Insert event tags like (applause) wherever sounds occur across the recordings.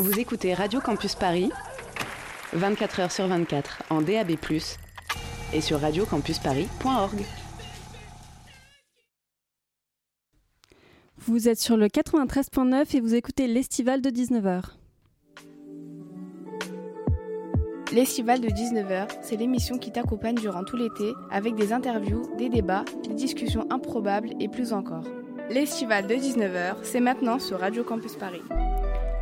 Vous écoutez Radio Campus Paris, 24 h sur 24 en DAB+, et sur radiocampusparis.org. Vous êtes sur le 93.9 et vous écoutez l'Estival de 19h. L'Estival de 19h, c'est l'émission qui t'accompagne durant tout l'été avec des interviews, des débats, des discussions improbables et plus encore. L'Estival de 19h, c'est maintenant sur Radio Campus Paris.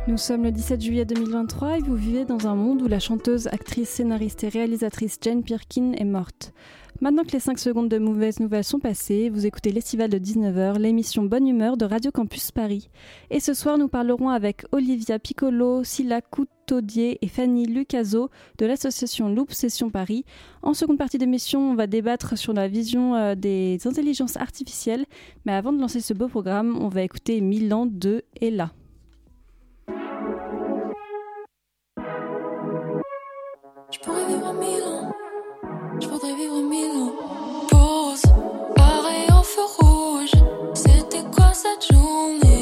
Nous sommes le 17 juillet 2023 et vous vivez dans un monde où la chanteuse, actrice, scénariste et réalisatrice Jane Birkin est morte. Maintenant que les 5 secondes de mauvaises nouvelles sont passées, vous écoutez l'Estival de 19h, l'émission Bonne Humeur de Radio Campus Paris. Et ce soir, nous parlerons avec Olivia Piccolo, Silla Coutaudier et Fanny Lucaso de l'association Loop Session Paris. En seconde partie d'émission, on va débattre sur la vision euh, des intelligences artificielles. Mais avant de lancer ce beau programme, on va écouter Milan de Ella. Je pourrais vivre en Milan. Je voudrais vivre en Milan. Pause, pareil en feu rouge. C'était quoi cette journée?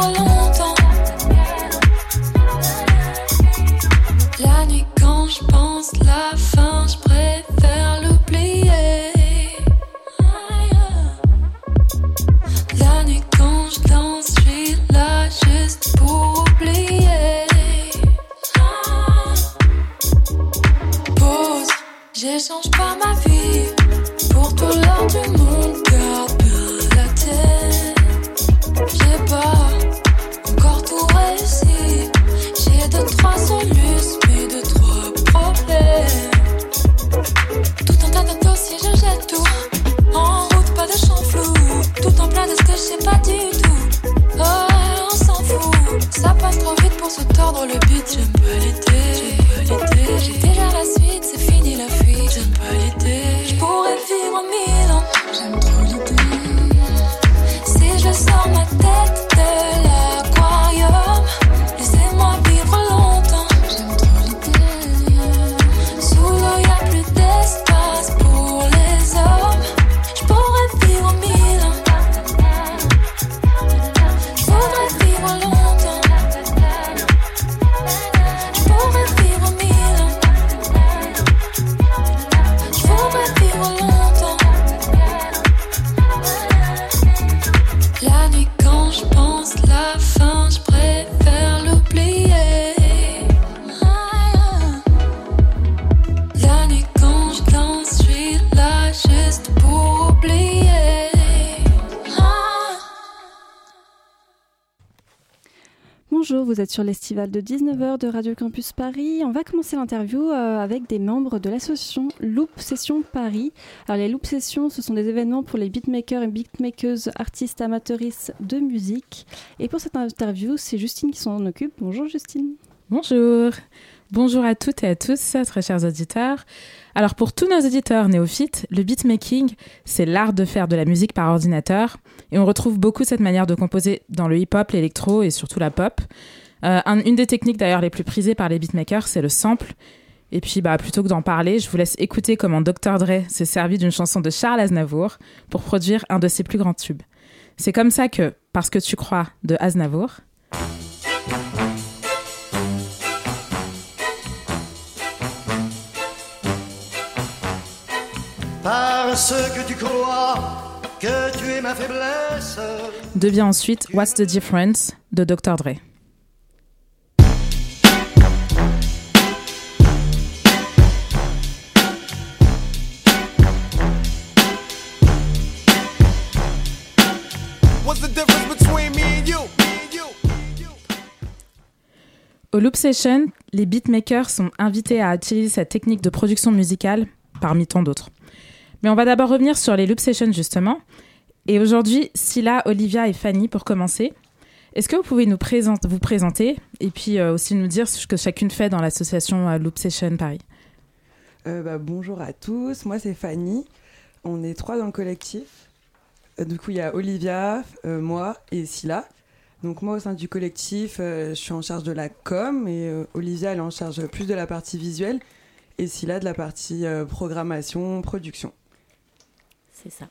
Voudrais l'Estival de 19h de Radio Campus Paris. On va commencer l'interview euh, avec des membres de l'association Loop Session Paris. Alors les Loop Sessions, ce sont des événements pour les beatmakers et beatmakeuses, artistes amateuristes de musique. Et pour cette interview, c'est Justine qui s'en occupe. Bonjour Justine. Bonjour. Bonjour à toutes et à tous, très chers auditeurs. Alors pour tous nos auditeurs néophytes, le beatmaking, c'est l'art de faire de la musique par ordinateur. Et on retrouve beaucoup cette manière de composer dans le hip-hop, l'électro et surtout la pop. Euh, un- une des techniques d'ailleurs les plus prisées par les beatmakers, c'est le sample. Et puis bah, plutôt que d'en parler, je vous laisse écouter comment Dr. Dre s'est servi d'une chanson de Charles Aznavour pour produire un de ses plus grands tubes. C'est comme ça que, parce que tu crois, de Aznavour, Parce que tu crois que tu es ma faiblesse. devient ensuite What's the Difference de Dr. Dre. Au Loop Session, les beatmakers sont invités à utiliser cette technique de production musicale parmi tant d'autres. Mais on va d'abord revenir sur les loop sessions justement. Et aujourd'hui, Scylla, Olivia et Fanny pour commencer. Est-ce que vous pouvez nous présenter, vous présenter et puis euh, aussi nous dire ce que chacune fait dans l'association euh, Loop Session Paris? Euh, bah, bonjour à tous, moi c'est Fanny. On est trois dans le collectif. Du coup, il y a Olivia, moi et Scylla. Donc moi, au sein du collectif, euh, je suis en charge de la com et euh, Olivia, elle est en charge plus de la partie visuelle et Scylla de la partie euh, programmation, production. C'est ça.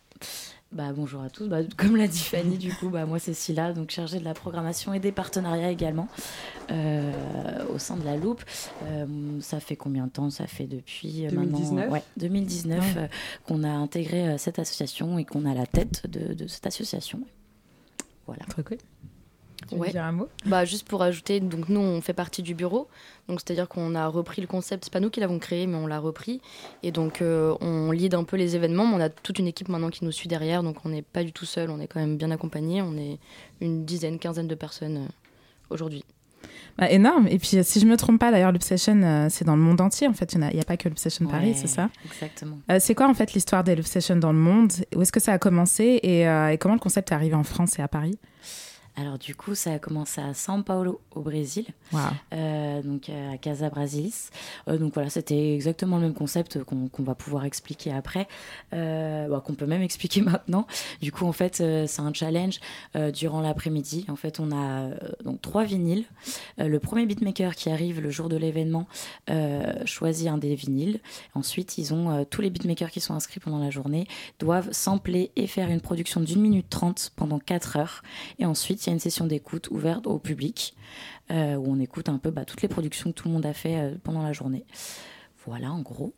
Bah, bonjour à tous. Bah, (laughs) comme l'a dit Fanny, du coup, bah, moi c'est Scylla, donc chargée de la programmation et des partenariats également euh, au sein de la Loupe. Euh, ça fait combien de temps? Ça fait depuis euh, 2019? maintenant ouais, 2019 euh, qu'on a intégré euh, cette association et qu'on a la tête de, de cette association. Voilà. Trop cool. Tu veux Ouais. dire un mot? Bah, juste pour ajouter, donc nous on fait partie du bureau, donc c'est-à-dire qu'on a repris le concept, c'est pas nous qui l'avons créé, mais on l'a repris, et donc euh, on lead un peu les événements, mais on a toute une équipe maintenant qui nous suit derrière, donc on n'est pas du tout seul, on est quand même bien accompagné, on est une dizaine, quinzaine de personnes euh, aujourd'hui. Bah, Énorme. Et puis, euh, si je me trompe pas, d'ailleurs, Loop Session, euh, c'est dans le monde entier en fait. Il n'y a, pas que Loop Session Paris, Ouais, c'est ça? Exactement. Euh, C'est quoi en fait l'histoire des Loop Sessions dans le monde? Où est-ce que ça a commencé? Et, euh, et comment le concept est arrivé en France et à Paris? Alors du coup, ça a commencé à São Paulo, au Brésil. Euh, donc euh, à Casa Brasilis. Euh, donc voilà, c'était exactement le même concept qu'on va pouvoir expliquer après, euh, bah, qu'on peut même (laughs) expliquer maintenant. Du coup, en fait, c'est un challenge durant l'après-midi. En fait, on a donc trois vinyles. Le premier beatmaker qui arrive le jour de l'événement choisit un des vinyles. Ensuite, ils ont tous les beatmakers qui sont inscrits pendant la journée doivent sampler et faire une production d'une minute trente pendant quatre heures. Et ensuite, il y a une session d'écoute ouverte au public euh, où on écoute un peu bah, toutes les productions que tout le monde a fait euh, pendant la journée. Voilà, en gros.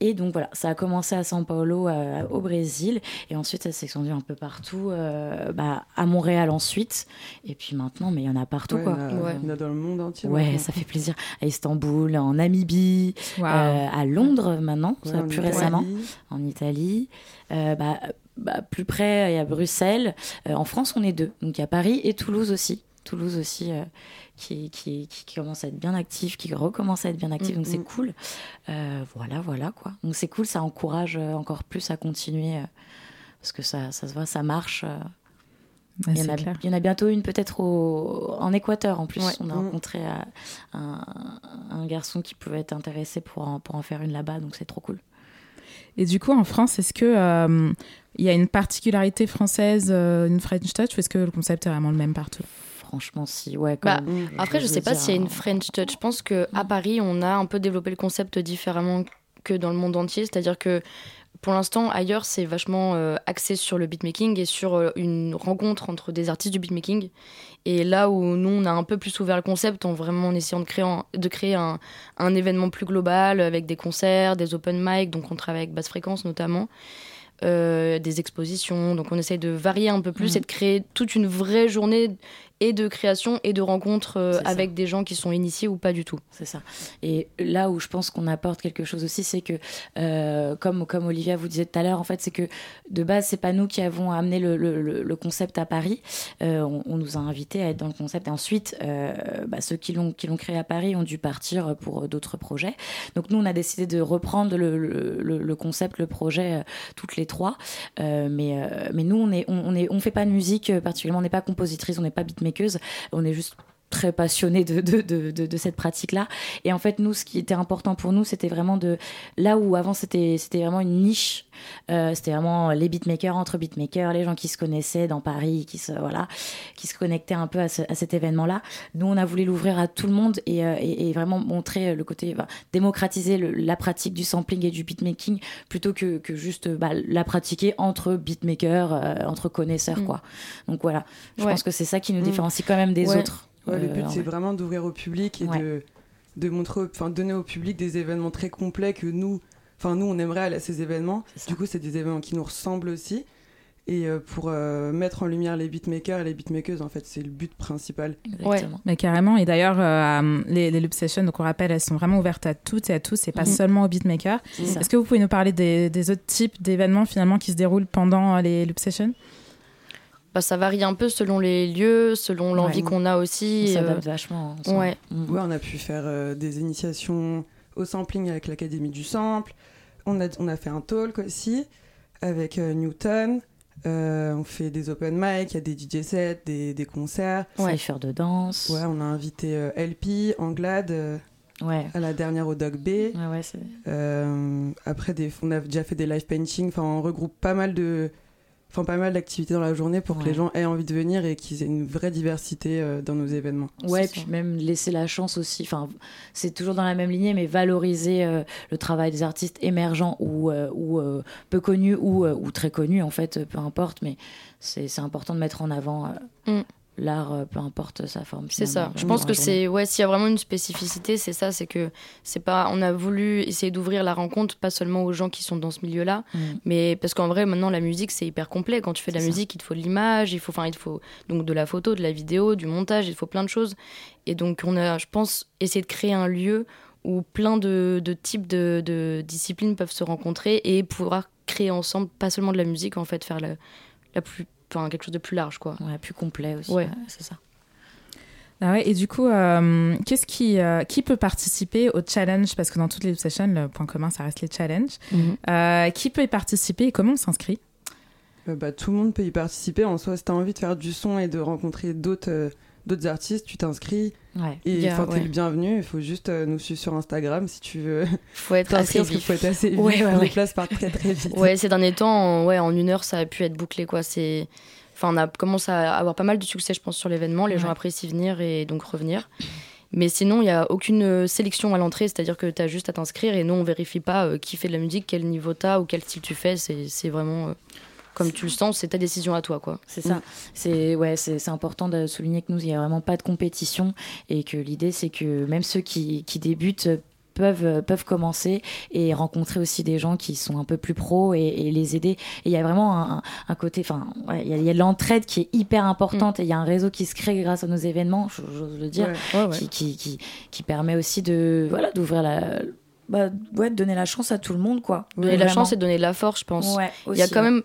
Et donc voilà, ça a commencé à São Paulo, euh, au Brésil, et ensuite ça s'est extendu un peu partout, euh, bah, à Montréal ensuite, et puis maintenant, mais il y en a partout Ouais, quoi. il y en a- Ouais. il y en a dans le monde entier. Ouais, maintenant. ça fait plaisir. À Istanbul, en Namibie, euh, à Londres maintenant, Ouais, ça, en plus Italie. récemment, en Italie. Euh, bah, bah, plus près, il y a Bruxelles. Euh, en France, on est deux. Donc il y a Paris et Toulouse aussi. Toulouse aussi, euh, qui, qui, qui, qui commence à être bien actif, qui recommence à être bien actif. Mm, donc c'est mm. cool. Euh, voilà, voilà quoi. Donc c'est cool, ça encourage encore plus à continuer. parce que ça, ça se voit, ça marche. il, y en a, clair. il y en a bientôt une peut-être en Équateur en plus. Ouais. On a Mm. rencontré un, un garçon qui pouvait être intéressé pour en, pour en faire une là-bas, donc c'est trop cool. Et du coup, en France, est-ce que euh, il y a une particularité française, euh, une French touch, ou est-ce que le concept est vraiment le même partout? Franchement, si, ouais. Bah. Après, je veux sais pas s'il y a une euh, French touch. Je pense que à Paris, on a un peu développé le concept différemment que dans le monde entier. C'est-à-dire que pour l'instant, ailleurs, c'est vachement euh, axé sur le beatmaking et sur euh, une rencontre entre des artistes du beatmaking. Et là où nous, on a un peu plus ouvert le concept en vraiment en essayant de créer, un, de créer un, un événement plus global avec des concerts, des open mic, donc on travaille avec basse fréquence notamment. euh, des expositions, donc on essaye de varier un peu plus Mhm. et de créer toute une vraie journée et de création et de rencontres euh, ça. avec des gens qui sont initiés ou pas du tout. C'est ça. Et là où je pense qu'on apporte quelque chose aussi, c'est que, euh, comme, comme Olivia vous disait tout à l'heure, en fait, c'est que de base, c'est pas nous qui avons amené le, le- concept à Paris. Euh, on, on nous a invités à être dans le concept. Et ensuite, bah, ceux qui l'ont créé à Paris ont dû partir pour d'autres projets. Donc nous, on a décidé de reprendre le, le- concept, le projet, toutes les trois. Mais, mais nous, on est, on, on est, on fait pas de musique particulièrement. On n'est pas compositrice, on n'est pas beatmakeuse. On est juste très passionné de, de, de, de, cette pratique-là. Et en fait, nous, ce qui était important pour nous, c'était vraiment de... Là où avant, c'était c'était vraiment une niche, euh, c'était vraiment les beatmakers entre beatmakers, les gens qui se connaissaient dans Paris, qui se, voilà, qui se connectaient un peu à, ce- à cet événement-là. Nous, on a voulu l'ouvrir à tout le monde et, euh, et, et vraiment montrer le côté... démocratiser le- la pratique du sampling et du beatmaking plutôt que, que juste bah, la pratiquer entre beatmakers, euh, entre connaisseurs, Mm. quoi. Donc voilà, je Ouais. pense que c'est ça qui nous Mm. différencie quand même des Ouais. autres. Ouais, le Euh, but, c'est vrai. vraiment d'ouvrir au public et Ouais. de, de montrer, enfin, donner au public des événements très complets que nous, enfin, nous, on aimerait aller à ces événements. Du coup, c'est des événements qui nous ressemblent aussi. Et euh, pour euh, mettre en lumière les beatmakers et les beatmakers, en fait, c'est le but principal. Exactement. Mais carrément. Et d'ailleurs, euh, les, les Loop Sessions, donc on rappelle, elles sont vraiment ouvertes à toutes et à tous, et pas Mhm. seulement aux beatmakers. C'est ça. Est-ce que vous pouvez nous parler des, des autres types d'événements finalement qui se déroulent pendant les Loop Sessions? Bah, ça varie un peu selon les lieux, selon l'envie Ouais. qu'on a On aussi. euh, s'adapte vachement. ensemble. ouais. Mm. Ouais, on a pu faire euh, des initiations au sampling avec l'Académie du Sample. on a, on a fait un talk aussi avec euh, Newton. Euh, on fait des open mic, il y a des DJ sets, des, des concerts. Ouais. faire de danse. Ouais, on a invité euh, LP, Anglade, euh, Ouais. à la dernière au Dog B. Ouais, ouais, c'est- Euh, après, des, on a déjà fait des live painting. Enfin, on regroupe pas mal de, enfin pas mal d'activités dans la journée pour que les gens aient envie de venir et qu'ils aient une vraie diversité euh, dans nos événements. Ouais, puis ça. même laisser la chance aussi. Enfin, c'est toujours dans la même lignée, mais valoriser euh, le travail des artistes émergents ou, euh, ou euh, peu connus ou, euh, ou très connus, en fait, peu importe. Mais c'est c'est important de mettre en avant euh, Mm. L'art, euh, peu importe sa forme. C'est ça. Je pense que c'est ouais, s'il y a vraiment une spécificité, c'est ça, c'est que c'est pas on a voulu essayer d'ouvrir la rencontre pas seulement aux gens qui sont dans ce milieu-là, Mm. mais parce qu'en vrai maintenant la musique c'est hyper complet quand tu fais de la ça. musique, il te faut de l'image, il faut enfin il te faut donc de la photo, de la vidéo, du montage, il te faut plein de choses et donc on a je pense essayé de créer un lieu où plein de, de types de, de disciplines peuvent se rencontrer et pouvoir créer ensemble pas seulement de la musique en fait faire la, la plus enfin quelque chose de plus large quoi. Ouais, plus complet aussi. Ouais. ouais, c'est ça. Ah ouais, et du coup, euh, qu'est-ce qui, euh, qui peut participer au challenge? Parce que dans toutes les sessions, le point commun, ça reste les challenges. Euh, qui peut y participer et comment on s'inscrit? Euh, bah, tout le monde peut y participer. En soi, si t'as envie de faire du son et de rencontrer d'autres euh, d'autres artistes, tu t'inscris. Ouais. Et enfin, t'es ouais. le bienvenu. Il faut juste euh, nous suivre sur Instagram si tu veux Faut être assez faut être assez vite. Ouais, ouais, Les places partent très très vite. Ouais, ces derniers temps, en, ouais, en une heure, ça a pu être bouclé, quoi. C'est, enfin, on a commencé à avoir pas mal de succès, je pense, sur l'événement. Les gens apprécient venir et donc revenir. Mais sinon, il n'y a aucune euh, sélection à l'entrée, c'est-à-dire que tu as juste à t'inscrire et nous, on vérifie pas euh, qui fait de la musique, quel niveau t'as ou quel style tu fais. C'est, c'est vraiment euh, comme tu le sens, c'est ta décision à toi, quoi. C'est ça. C'est ouais, c'est important de souligner que nous, il n'y a vraiment pas de compétition et que l'idée, c'est que même ceux qui, qui débutent peuvent, peuvent commencer et rencontrer aussi des gens qui sont un peu plus pros et, et les aider. Et il y a vraiment un, un côté, enfin, ouais, il y a, l'entraide qui est hyper importante et il y a un réseau qui se crée grâce à nos événements, j'ose le dire, Ouais. qui, qui, qui, qui permet aussi de voilà d'ouvrir la bah, ouais, de donner la chance à tout le monde quoi. Donner la chance et donner de la force, je pense. Il y a quand même.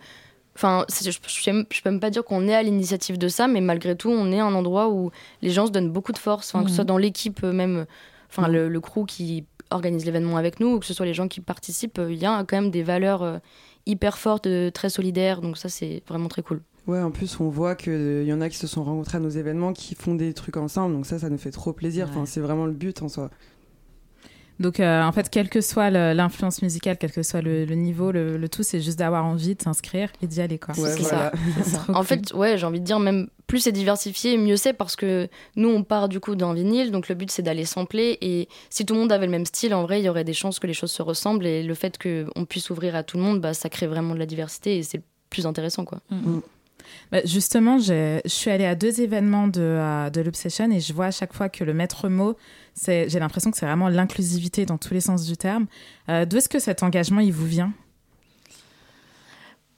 Enfin, je, je peux même pas dire qu'on est à l'initiative de ça, mais malgré tout, on est un endroit où les gens se donnent beaucoup de force, que ce soit dans l'équipe euh, même, enfin, Mhm. le, le crew qui organise l'événement avec nous, ou que ce soit les gens qui participent, euh, il y a quand même des valeurs euh, hyper fortes, très solidaires, donc ça, c'est vraiment très cool. Ouais, en plus, on voit qu'il y en a qui se sont rencontrés à nos événements, qui font des trucs ensemble. Donc ça, ça nous fait trop plaisir. Enfin, c'est vraiment le but en soi. Donc, euh, en fait, quelle que soit l'influence musicale, quel que soit le, le niveau, le, le tout, c'est juste d'avoir envie de s'inscrire et d'y aller, quoi. Ouais. (laughs) Trop En cool. fait, ouais, j'ai envie de dire même plus c'est diversifié, mieux c'est parce que nous on part du coup d'un vinyle, donc le but c'est d'aller sampler et si tout le monde avait le même style, en vrai, il y aurait des chances que les choses se ressemblent et le fait qu'on puisse ouvrir à tout le monde, bah ça crée vraiment de la diversité et c'est plus intéressant quoi. Bah, justement, je suis allée à deux événements de, euh, de l'Obsession et je vois à chaque fois que le maître mot, c'est- j'ai l'impression que c'est vraiment l'inclusivité dans tous les sens du terme. Euh, D'où est-ce que cet engagement, il vous vient?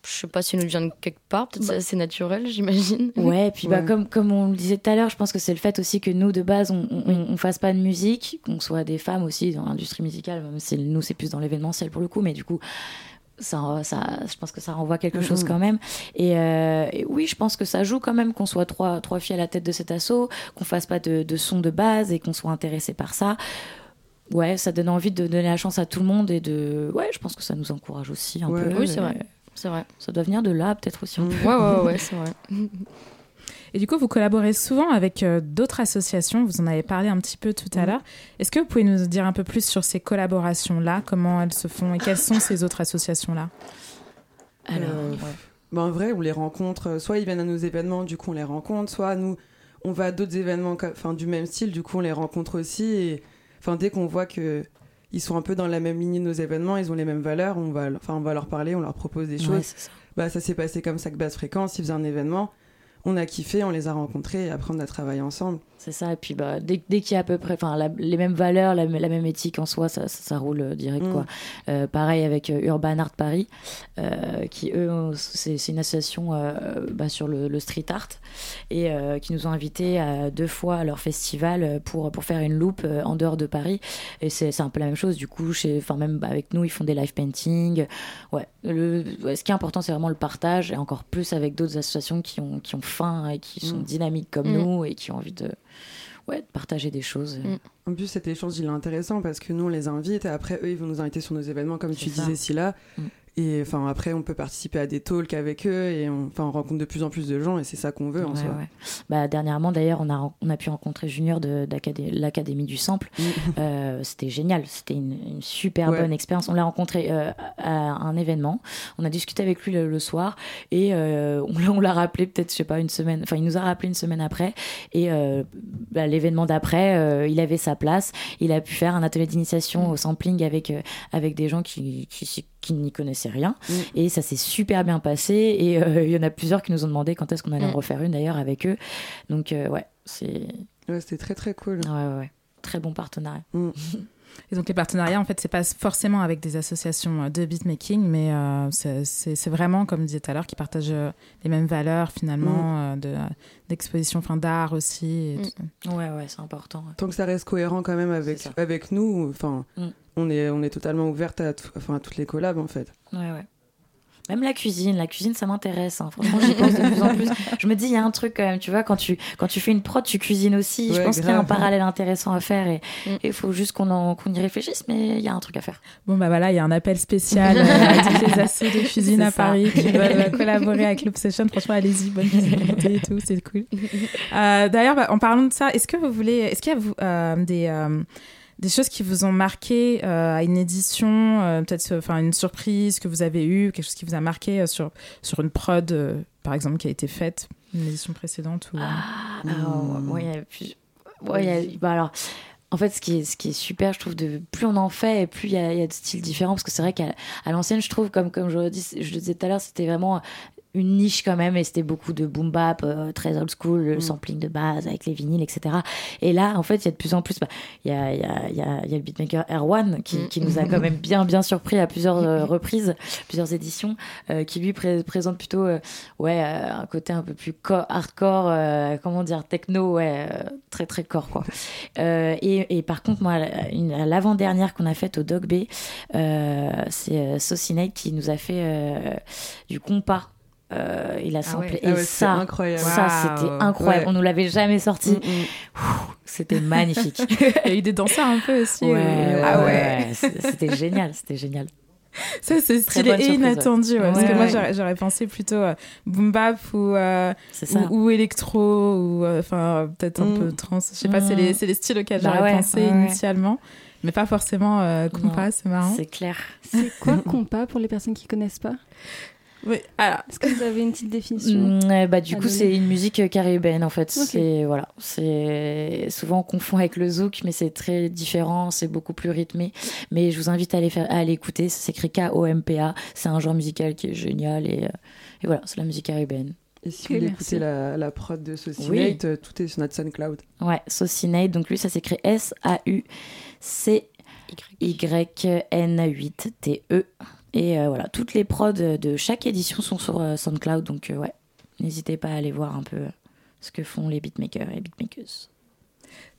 Je sais pas si nous vient de quelque part, peut-être Bah. c'est assez naturel, j'imagine. (laughs) Ouais, puis bah, comme, comme on le disait tout à l'heure, je pense que c'est le fait aussi que nous, de base, on, on, on fasse pas de musique, qu'on soit des femmes aussi dans l'industrie musicale, même si nous, c'est plus dans l'événementiel pour le coup, mais du coup, ça, ça, je pense que ça renvoie quelque Mhm. chose quand même. Et, euh, et oui, je pense que ça joue quand même qu'on soit trois, trois filles à la tête de cet assaut, qu'on fasse pas de, de son de base et qu'on soit intéressé par ça. Ouais, ça donne envie de donner la chance à tout le monde et de. Ouais, je pense que ça nous encourage aussi un Ouais, peu. oui, c'est vrai. C'est vrai. Ça doit venir de là, peut-être aussi. un Mm. peu. Ouais, ouais, ouais, c'est vrai. (laughs) Et du coup, vous collaborez souvent avec euh, d'autres associations. Vous en avez parlé un petit peu tout à l'heure. Est-ce que vous pouvez nous dire un peu plus sur ces collaborations-là, comment elles se font et quelles sont ces autres associations-là? Alors, Euh, ouais. Bah, en vrai, on les rencontre. euh, Soit ils viennent à nos événements, du coup on les rencontre. Soit nous, on va à d'autres événements, enfin du même style, du coup on les rencontre aussi. Et enfin dès qu'on voit que ils sont un peu dans la même lignée de nos événements, ils ont les mêmes valeurs, on va, enfin on va leur parler, on leur propose des Ouais, choses. c'est ça. Bah ça s'est passé comme ça que basse fréquence, ils faisaient un événement, on a kiffé, on les a rencontrés et après on a travaillé ensemble. C'est ça, et puis bah, dès, dès qu'il y a à peu près la- les mêmes valeurs, la, la même éthique en soi, ça, ça, ça roule euh, direct. Mm. Quoi. Euh, pareil avec euh, Urban Art Paris, euh, qui eux, c'est c'est une association euh, bah, sur le, le street art, et qui nous ont invités à, deux fois à leur festival pour, pour faire une loupe en dehors de Paris. Et c'est c'est un peu la même chose, du coup, chez, même bah, avec nous, ils font des live painting. Ouais, le, ouais, ce qui est important, c'est vraiment le partage, et encore plus avec d'autres associations qui ont, qui ont faim et qui sont Mm. dynamiques comme Mm. nous et qui ont envie de ouais, de partager des choses. Mm. En plus, cet échange, il est intéressant parce que nous, on les invite et après, eux, ils vont nous inviter sur nos événements, comme tu ça. disais, Scylla. Mm. Et enfin, après, on peut participer à des talks avec eux et on, on rencontre de plus en plus de gens et c'est ça qu'on veut en Ouais, soi. ouais. Bah, dernièrement, d'ailleurs, on a, on a pu rencontrer Junior de, l'Académie du Sample. (laughs) Euh, c'était génial, c'était une, une super Ouais. bonne expérience. On l'a rencontré euh, à un événement, on a discuté avec lui le, le soir et euh, on, l'a- rappelé peut-être, je sais pas, une semaine, enfin, il nous a rappelé une semaine après. Et bah, l'événement d'après, il avait sa place, il a pu faire un atelier d'initiation au sampling avec, avec des gens qui, qui, qui n'y connaissaient rien. Mm. Et ça s'est super bien passé. Et euh, il y en a plusieurs qui nous ont demandé quand est-ce qu'on allait en Mm. refaire une d'ailleurs avec eux. Donc, euh, ouais, c'est. Ouais, c'était très très cool. Ouais, ouais, ouais. Très bon partenariat. Mm. (laughs) Et donc les partenariats, en fait, c'est pas forcément avec des associations euh, de beatmaking, mais euh, c'est- vraiment, comme je disais tout à l'heure, qui partagent euh, les mêmes valeurs finalement, euh, de- d'exposition, enfin d'art aussi. et Mm. tout. Ouais, ouais, c'est important. ouais. Tant que ça reste cohérent quand même avec, avec nous, enfin. On, est, on est totalement ouverte à, tout- enfin, à toutes les collabs en fait. Ouais, ouais. Même la cuisine, la cuisine, ça m'intéresse. hein. Franchement, j'y pense de plus en plus. (laughs) Je me dis, il y a un truc quand même, tu vois, quand tu, quand tu fais une prod, tu cuisines aussi. je pense qu'il y a un grave. parallèle intéressant à faire et Mm. il faut juste qu'on qu'on y réfléchisse, mais il y a un truc à faire. Bon, bah voilà, il y a un appel spécial euh, à (laughs) toutes les assos de cuisine à ça. Paris qui veulent euh, collaborer avec l'Obsession. Franchement, allez-y, bonne visibilité et tout, c'est cool. (laughs) Euh, D'ailleurs, bah, en parlant de ça, est-ce que vous voulez, est-ce qu'il y a vous, euh, des, euh, des choses qui vous ont marqué euh, à une édition, euh, peut-être enfin une surprise que vous avez eue, quelque chose qui vous a marqué euh, sur, sur une prod, par exemple, qui a été faite, une édition précédente ou, Ah, ouais, il y a plus- ouais, il y a- bah alors, en fait, ce qui, est, ce qui est super, je trouve, de plus on en fait, et plus il y a, il y a de styles différents. Parce que c'est vrai qu'à à l'ancienne, je trouve, comme, comme je, le dis, je le disais tout à l'heure, c'était vraiment une niche quand même, et c'était beaucoup de boom bap, euh, très old school, le Mm. sampling de base avec les vinyles, etc. Et là, en fait, il y a de plus en plus, bah, il y, a, il y, a, il y, a, y a le beatmaker Erwan qui, Mm. qui nous a quand même bien, bien surpris à plusieurs euh, (laughs) reprises, plusieurs éditions, euh, qui lui pré- présente plutôt euh, ouais, euh, un côté un peu plus co- hardcore, euh, comment dire, techno, ouais, euh, très très core quoi. (laughs) Euh, et, et par contre, moi, la- une- l'avant-dernière qu'on a faite au Dog euh, c'est euh, Saucinate qui nous a fait euh, du compas. Euh, il a Ah samplé. Ah Et ouais, ça, incroyable. ça c'était incroyable. Ouais. On nous l'avait jamais sorti. Mm, mm. C'était (laughs) magnifique. Il y a eu des danseurs un peu aussi. Ouais, euh, ouais, ah ouais. C'était génial, c'était génial. Ça, c'est stylé et surprise, inattendu. ouais, parce que moi, ouais. j'aurais- j'aurais pensé plutôt euh, boom bap ou, euh, ou, ou électro ou euh, enfin peut-être un Mm. peu trans. Je sais pas, c'est les, styles auxquels Bah j'aurais ouais, pensé initialement. Mais pas forcément euh, compas, c'est marrant. C'est clair. C'est quoi (laughs) compas pour les personnes qui connaissent pas? Oui, alors, Est-ce que vous avez une petite définition Mm, ouais, bah, du coup, donner c'est une musique euh, caribéenne en fait. C'est voilà, c'est souvent on confond avec le zouk, mais c'est très différent, c'est beaucoup plus rythmé. Mais je vous invite à aller faire, à aller écouter. Ça s'écrit K-O-M-P-A. C'est un genre musical qui est génial et, euh, et voilà, c'est la musique caribéenne. Et si vous voulez écouter la, la prod de Saucinate, Oui. euh, tout est sur notre SoundCloud. Ouais, Saucinate. Donc lui, ça s'écrit S-A-U-C-Y-N-8-T-E. Et euh, voilà, toutes les prods de chaque édition sont sur euh, SoundCloud. Donc euh, ouais, n'hésitez pas à aller voir un peu euh, ce que font les beatmakers et beatmakers.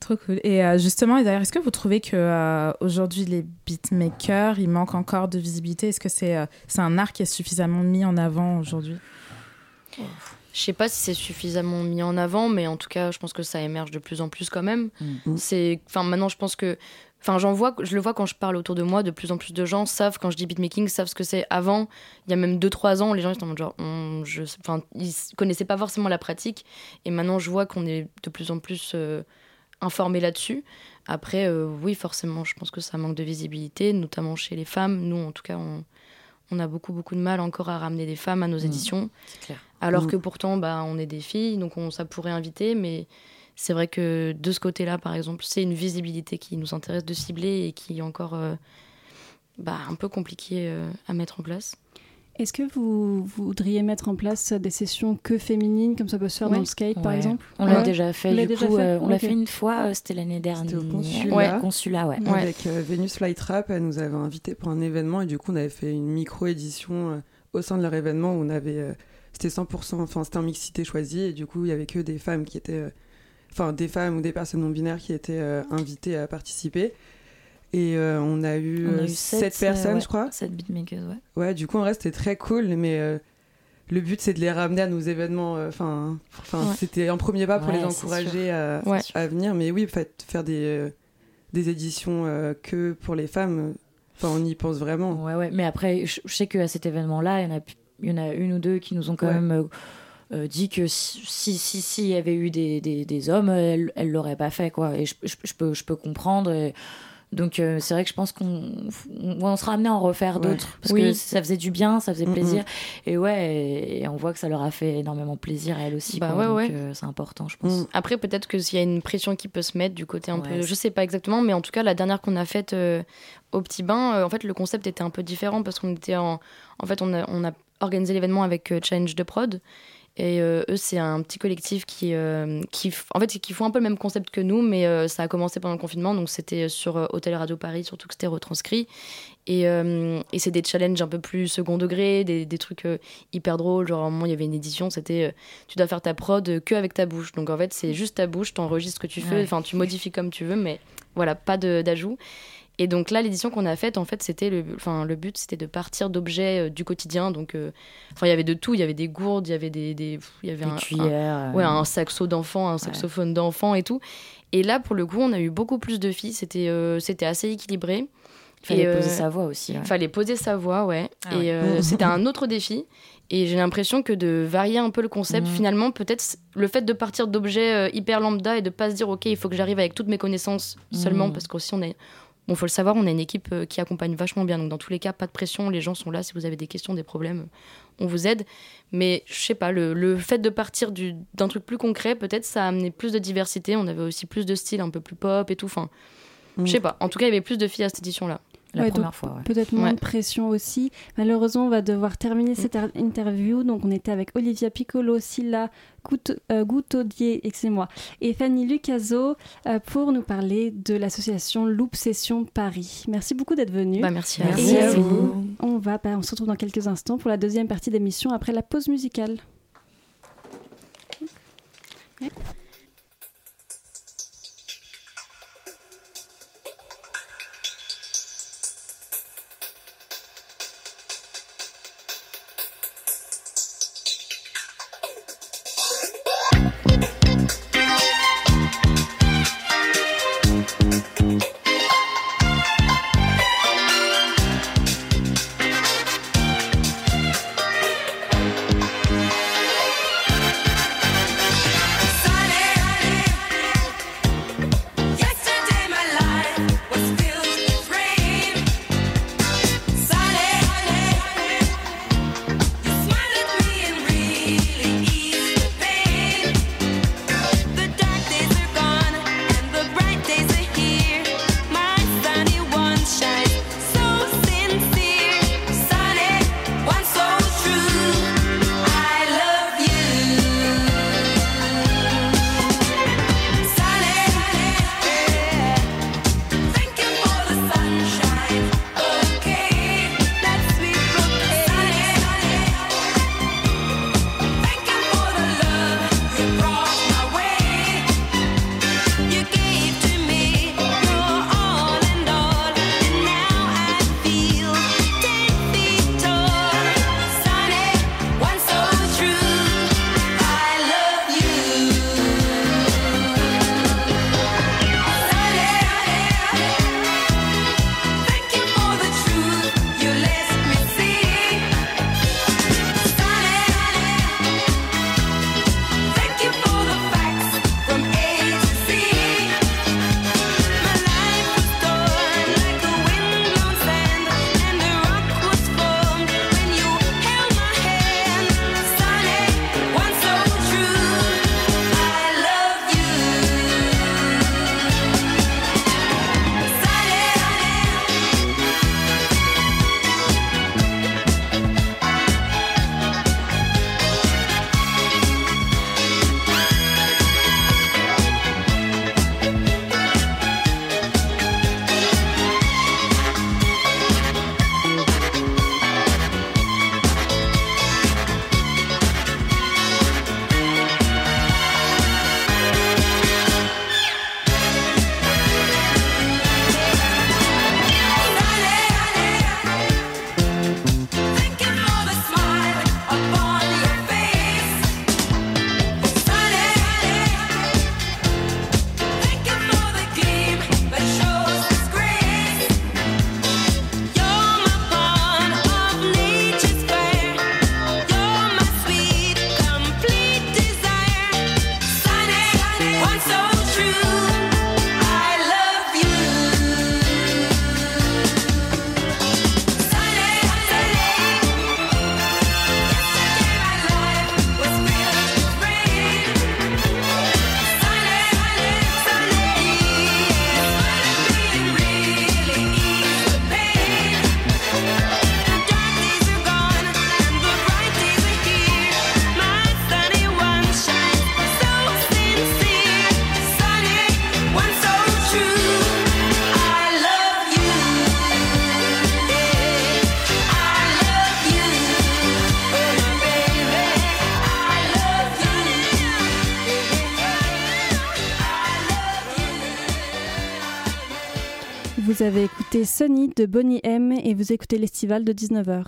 trop cool. Et euh, justement, et d'ailleurs, est-ce que vous trouvez que euh, aujourd'hui les beatmakers, il manque encore de visibilité? Est-ce que c'est euh, c'est un art qui est suffisamment mis en avant aujourd'hui? Je sais pas si c'est suffisamment mis en avant, mais en tout cas, je pense que ça émerge de plus en plus quand même. Mm. C'est, enfin, maintenant, je pense que, enfin, j'en vois, je le vois quand je parle autour de moi, de plus en plus de gens savent quand je dis beatmaking, savent ce que c'est. Avant, il y a même 2-3 ans, les gens étaient en mode genre, on- je, enfin, ils connaissaient pas forcément la pratique, et maintenant, je vois qu'on est de plus en plus euh, informés là-dessus. Après, euh, oui, forcément, je pense que ça manque de visibilité, notamment chez les femmes. Nous, en tout cas, on, on a beaucoup, beaucoup de mal encore à ramener des femmes à nos Mm. éditions. C'est clair. Alors que pourtant, bah, on est des filles, donc on, ça pourrait inviter, mais c'est vrai que de ce côté-là, par exemple, c'est une visibilité qui nous intéresse de cibler et qui est encore euh, bah, un peu compliqué euh, à mettre en place. Est-ce que vous voudriez mettre en place des sessions que féminines, comme ça peut se faire Ouais. dans le skate, par exemple On l'a Ouais. déjà fait, euh, on l'a Ok. fait une fois, euh, c'était l'année dernière. C'était au consulat. Ouais. Consulat, ouais. Ouais. Avec euh, Venus Flytrap, elle nous avait invités pour un événement et du coup on avait fait une micro-édition euh, au sein de leur événement où on avait... euh, c'était 100%, enfin c'était en mixité choisie et du coup il y avait que des femmes qui étaient... Enfin des femmes ou des personnes non binaires qui étaient euh, invitées à participer. Et euh, on a eu, On a euh, eu sept sept, personnes, ouais. je crois. 7 beatmakers, ouais. Ouais, du coup en reste c'était très cool, mais... le but c'est de les ramener à nos événements. Enfin, Ouais. c'était un premier pas pour Ouais, les encourager à, venir. Mais oui, fait, faire des, des éditions que pour les femmes, enfin, on y pense vraiment. Ouais, ouais. Mais après, je, je sais qu'à cet événement-là, il y en a, il y en a une ou deux qui nous ont quand Ouais. même euh, dit que si si si s'il y avait eu des, des, des hommes, elles elles l'auraient pas fait quoi. Et je, je, je peux je peux comprendre. Et donc euh, c'est vrai que je pense qu'on on, sera amené à en refaire Ouais. d'autres parce Oui. que ça faisait du bien, ça faisait Mm, plaisir. Et ouais, et, et on voit que ça leur a fait énormément plaisir à elles aussi. Bah quoi. ouais, Donc, ouais. euh, c'est important, je pense. Mm. Après, peut-être que s'il y a une pression qui peut se mettre du côté un peu. Je sais pas exactement, mais en tout cas, la dernière qu'on a faite euh, au Petit Bain, en fait, le concept était un peu différent parce qu'on était en. En fait, on a, on a organisé l'événement avec Challenge de Prod. Et euh, eux, c'est un petit collectif qui, euh, qui, en fait, qui font un peu le même concept que nous, mais euh, ça a commencé pendant le confinement, donc c'était sur Hôtel Radio Paris, surtout que c'était retranscrit. Et, et c'est des challenges un peu plus second degré, des, des trucs hyper drôles. Genre, à un moment, il y avait une édition, c'était tu dois faire ta prod que avec ta bouche. Donc, en fait, c'est juste ta bouche, t'enregistres ce que tu fais, Ouais. enfin, tu modifies comme tu veux, mais voilà, pas d'ajout. Et donc là, l'édition qu'on a faite, en fait, c'était le, enfin, le but, c'était de partir d'objets euh, du quotidien. Donc, euh, enfin, il y avait de tout. Il y avait des gourdes, il y avait des, des pff, il y avait Des un, un- cuillères. euh, ouais, un saxo d'enfant, un saxophone d'enfant et tout. Et là, pour le coup, on a eu beaucoup plus de filles. C'était, euh, c'était assez équilibré. Il fallait Et, euh, poser sa voix aussi. ouais. Fallait poser sa voix, ouais. Ah et ouais. euh, (laughs) c'était un autre défi. Et j'ai l'impression que de varier un peu le concept, Mhm. finalement, peut-être le fait de partir d'objets euh, hyper lambda et de pas se dire, ok, il faut que j'arrive avec toutes mes connaissances seulement, Mhm. parce qu'aussi on est. Bon, faut le savoir, on a une équipe euh, qui accompagne vachement bien. Donc, dans tous les cas, pas de pression. Les gens sont là. Si vous avez des questions, des problèmes, on vous aide. Mais je sais pas, le, le fait de partir du- d'un truc plus concret, peut-être ça a amené plus de diversité. On avait aussi plus de style un peu plus pop et tout. Enfin, Mm. je sais pas. En tout cas, il y avait plus de filles à cette édition-là. La Ouais, première donc, fois, ouais. Peut-être moins Ouais. de pression aussi. Malheureusement, on va devoir terminer cette interview. Donc, on était avec Olivia Piccolo, Silla euh, Goutaudier, excusez-moi, et Fanny Lucaso euh, pour nous parler de l'association Loop Session Paris. Merci beaucoup d'être venus. Bah, merci à Merci vous. à vous. On va, bah, on se retrouve dans quelques instants pour la deuxième partie d'émission après la pause musicale. Avez écouté Sunny de Bonnie M et vous écoutez l'estival de 19h.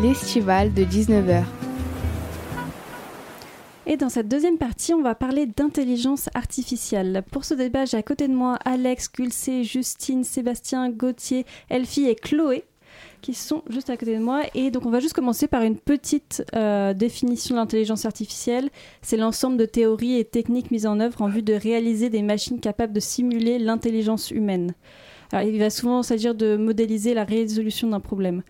L'estival de 19h. Et dans cette deuxième partie, on va parler d'intelligence artificielle. Pour ce débat, j'ai à côté de moi Alex, Gulcé, Justine, Sébastien, Gauthier, Elfie et Chloé qui sont juste à côté de moi. Et donc on va juste commencer par une petite euh, définition de l'intelligence artificielle. C'est l'ensemble de théories et techniques mises en œuvre en vue de réaliser des machines capables de simuler l'intelligence humaine. Alors il va souvent s'agir de modéliser la résolution d'un problème.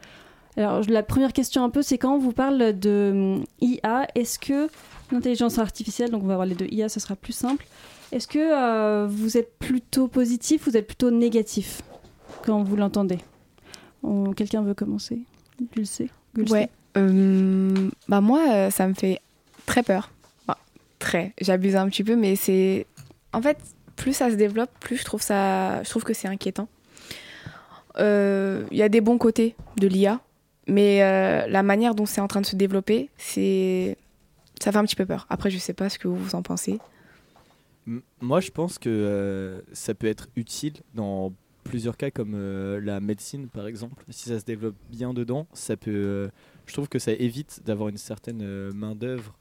Alors la première question un peu, c'est quand on vous parle de hum, IA, est-ce que l'intelligence artificielle, donc on va parler de IA, ce sera plus simple, est-ce que euh, vous êtes plutôt positif ou vous êtes plutôt négatif quand vous l'entendez? Quelqu'un veut commencer Gulcé Ouais. Euh, bah moi, euh, ça me fait très peur. très. J'abuse un petit peu, mais c'est. En fait, plus ça se développe, plus je trouve, ça... je trouve que c'est inquiétant. Il y a des bons côtés de l'IA, mais la manière dont c'est en train de se développer, c'est ça fait un petit peu peur. Après, je sais pas ce que vous en pensez. Moi, je pense que euh, ça peut être utile dans plusieurs cas, comme euh, la médecine, par exemple. Si ça se développe bien dedans, ça peut. Euh, je trouve que ça évite d'avoir une certaine main d'œuvre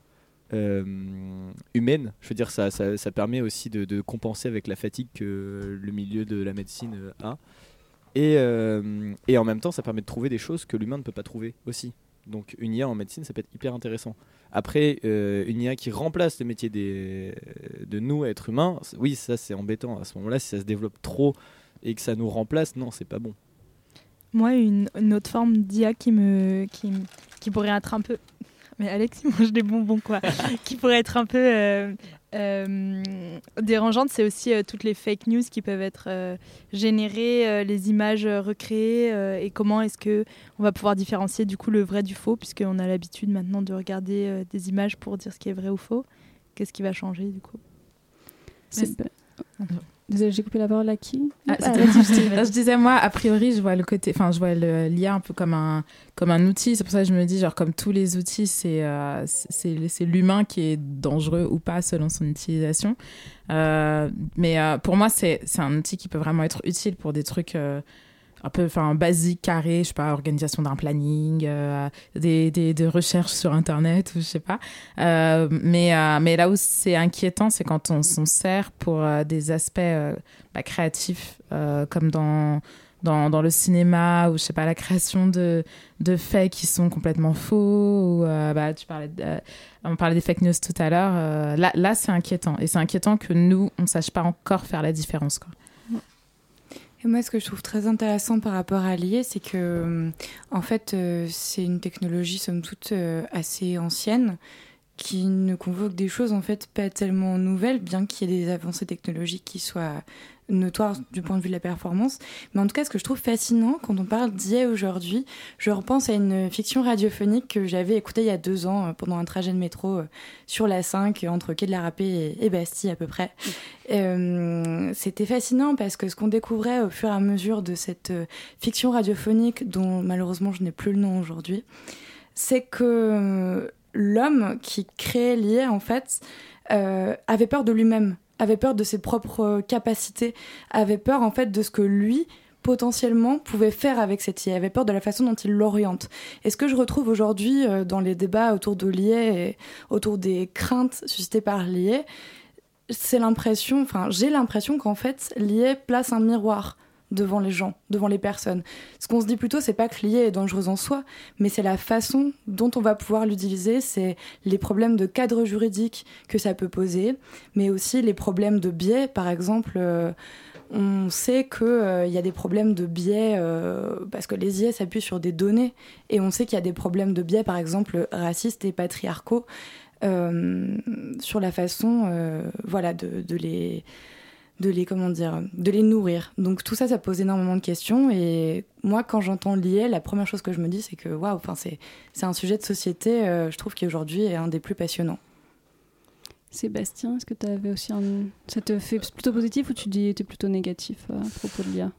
humaine. Je veux dire, ça, ça, permet aussi de, compenser avec la fatigue que le milieu de la médecine a. Et, et en même temps, ça permet de trouver des choses que l'humain ne peut pas trouver aussi. Donc une IA en médecine, ça peut être hyper intéressant. Après, euh, une IA qui remplace le métier des, de nous, êtres humains, oui, ça c'est embêtant. À ce moment-là, si ça se développe trop et que ça nous remplace, non, c'est pas bon. Moi, une, autre forme d'IA qui me, qui, qui pourrait être un peu mais Alex, il mange des bonbons, quoi. (laughs) qui pourrait être un peu euh, euh, dérangeante, c'est aussi euh, toutes les fake news qui peuvent être euh, générées, les images recréées et comment est-ce que on va pouvoir différencier du coup le vrai du faux puisqu'on a l'habitude maintenant de regarder des images pour dire ce qui est vrai ou faux. Qu'est-ce qui va changer du coup? Désolée, j'ai coupé la parole à qui ah, (laughs) Je disais moi, a priori, je vois le côté, enfin, je vois l'IA un peu comme un comme un outil. C'est pour ça que je me dis, genre, comme tous les outils, c'est euh, c'est l'humain qui est dangereux ou pas selon son utilisation. Euh, mais euh, pour moi, c'est un outil qui peut vraiment être utile pour des trucs un peu enfin basique carré je sais pas organisation d'un planning euh, des, des, des, recherches sur internet ou je sais pas. Euh, mais euh, mais là où c'est inquiétant c'est quand on s'en sert pour des aspects bah, créatifs comme dans dans, dans, le cinéma ou je sais pas la création de, de faits qui sont complètement faux bah on parlait des fake news tout à l'heure là là c'est inquiétant. Et c'est inquiétant que nous on sache pas encore faire la différence quoi moi, ce que je trouve très intéressant par rapport à l'IA, c'est que, euh, en fait, euh, c'est une technologie, somme toute, euh, assez ancienne, qui ne convoque des choses, en fait, pas tellement nouvelles, bien qu'il y ait des avancées technologiques qui soient notoire du point de vue de la performance. Mais en tout cas, ce que je trouve fascinant quand on parle d'IA aujourd'hui, je repense à une fiction radiophonique que j'avais écoutée il y a deux ans euh, pendant un trajet de métro euh, sur la 5 entre Quai de la Rapée et, Bastille à peu près. Euh, c'était fascinant parce que ce qu'on découvrait au fur et à mesure de cette fiction radiophonique, dont malheureusement je n'ai plus le nom aujourd'hui, c'est que l'homme qui créait l'IA, en fait, avait peur de lui-même avait peur de ses propres euh, capacités, avait peur en fait de ce que lui potentiellement pouvait faire avec cette IA, avait peur de la façon dont il l'oriente. Et ce que je retrouve aujourd'hui euh, dans les débats autour de l'IA et autour des craintes suscitées par l'IA, c'est l'impression, enfin j'ai l'impression qu'en fait l'IA place un miroir devant les gens, devant les personnes. Ce qu'on se dit plutôt, c'est pas que l'IA est dangereuse en soi, mais c'est la façon dont on va pouvoir l'utiliser, c'est les problèmes de cadre juridique que ça peut poser, mais aussi les problèmes de biais, par exemple. Euh, on sait qu'il euh, y a des problèmes de biais euh, parce que les IA s'appuient sur des données et on sait qu'il y a des problèmes de biais, par exemple racistes et patriarcaux, sur la façon voilà, de les de les comment dire de les nourrir. Donc tout ça ça pose énormément de questions. Et moi quand j'entends l'IA la première chose que je me dis c'est que waouh enfin c'est un sujet de société euh, je trouve qu'aujourd'hui est un des plus passionnants. Sébastien est-ce que tu avais aussi un ça te fait plutôt positif ou tu dis es plutôt négatif euh, à propos de l'IA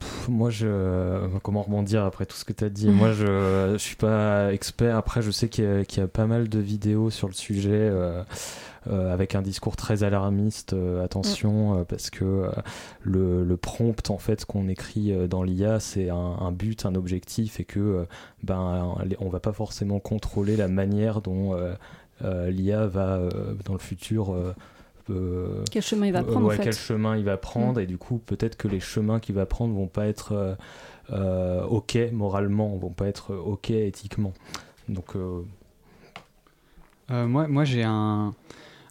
Pff, moi, je. Comment rebondir après tout ce que tu as dit? (laughs) Moi, je, je suis pas expert. Après, je sais qu'il y, a- qu'il y a pas mal de vidéos sur le sujet. euh, euh, avec un discours très alarmiste, euh, attention, euh, parce que le, le prompt en fait qu'on écrit dans l'IA, c'est un, un but, un objectif, et que ben on va pas forcément contrôler la manière dont l'IA va dans le futur. Euh, Quel chemin il va euh, prendre, en ouais, fait. quel chemin il va prendre. Et du coup peut-être que les chemins qu'il va prendre vont pas être euh, euh, ok moralement vont pas être ok éthiquement. Donc euh, Euh, moi, moi j'ai un,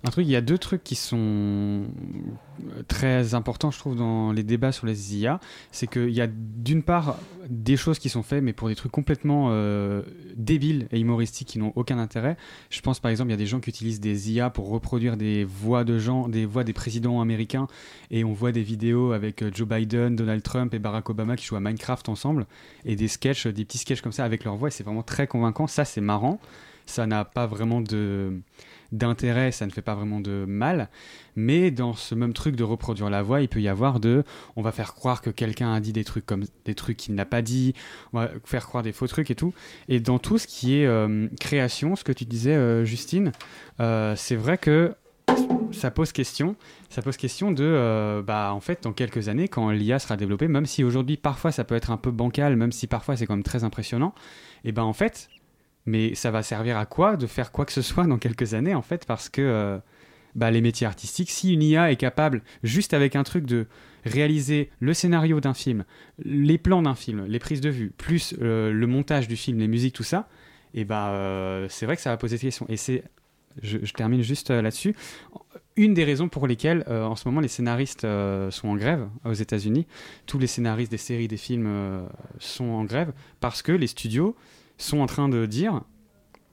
un truc. Il y a deux trucs qui sont très importants, je trouve, dans les débats sur les IA. C'est qu'il y a d'une part des choses qui sont faites, mais pour des trucs complètement euh, débiles et humoristiques qui n'ont aucun intérêt. Je pense par exemple, il y a des gens qui utilisent des IA pour reproduire des voix de gens, des voix des présidents américains, et on voit des vidéos avec euh, Joe Biden, Donald Trump et Barack Obama qui jouent à Minecraft ensemble, et des sketchs, des petits sketchs comme ça avec leur voix. C'est vraiment très convaincant. Ça, c'est marrant. Ça n'a pas vraiment de d'intérêt, ça ne fait pas vraiment de mal, mais dans ce même truc de reproduire la voix, il peut y avoir de, on va faire croire que quelqu'un a dit des trucs comme des trucs qu'il n'a pas dit, on va faire croire des faux trucs et tout, et dans tout ce qui est euh, création, ce que tu disais euh, Justine, euh, c'est vrai que ça pose question, ça pose question de, bah en fait dans quelques années quand l'IA sera développée, même si aujourd'hui parfois ça peut être un peu bancal, même si parfois c'est quand même très impressionnant, et ben en fait mais ça va servir à quoi de faire quoi que ce soit dans quelques années en fait parce que euh, bah, les métiers artistiques, si une IA est capable juste avec un truc de réaliser le scénario d'un film, les plans d'un film, les prises de vue, plus euh, le montage du film, les musiques, tout ça, et bah euh, c'est vrai que ça va poser des questions. Et c'est, je, termine juste là-dessus, une des raisons pour lesquelles en ce moment les scénaristes sont en grève aux États-Unis, tous les scénaristes des séries, des films sont en grève parce que les studios sont en train de dire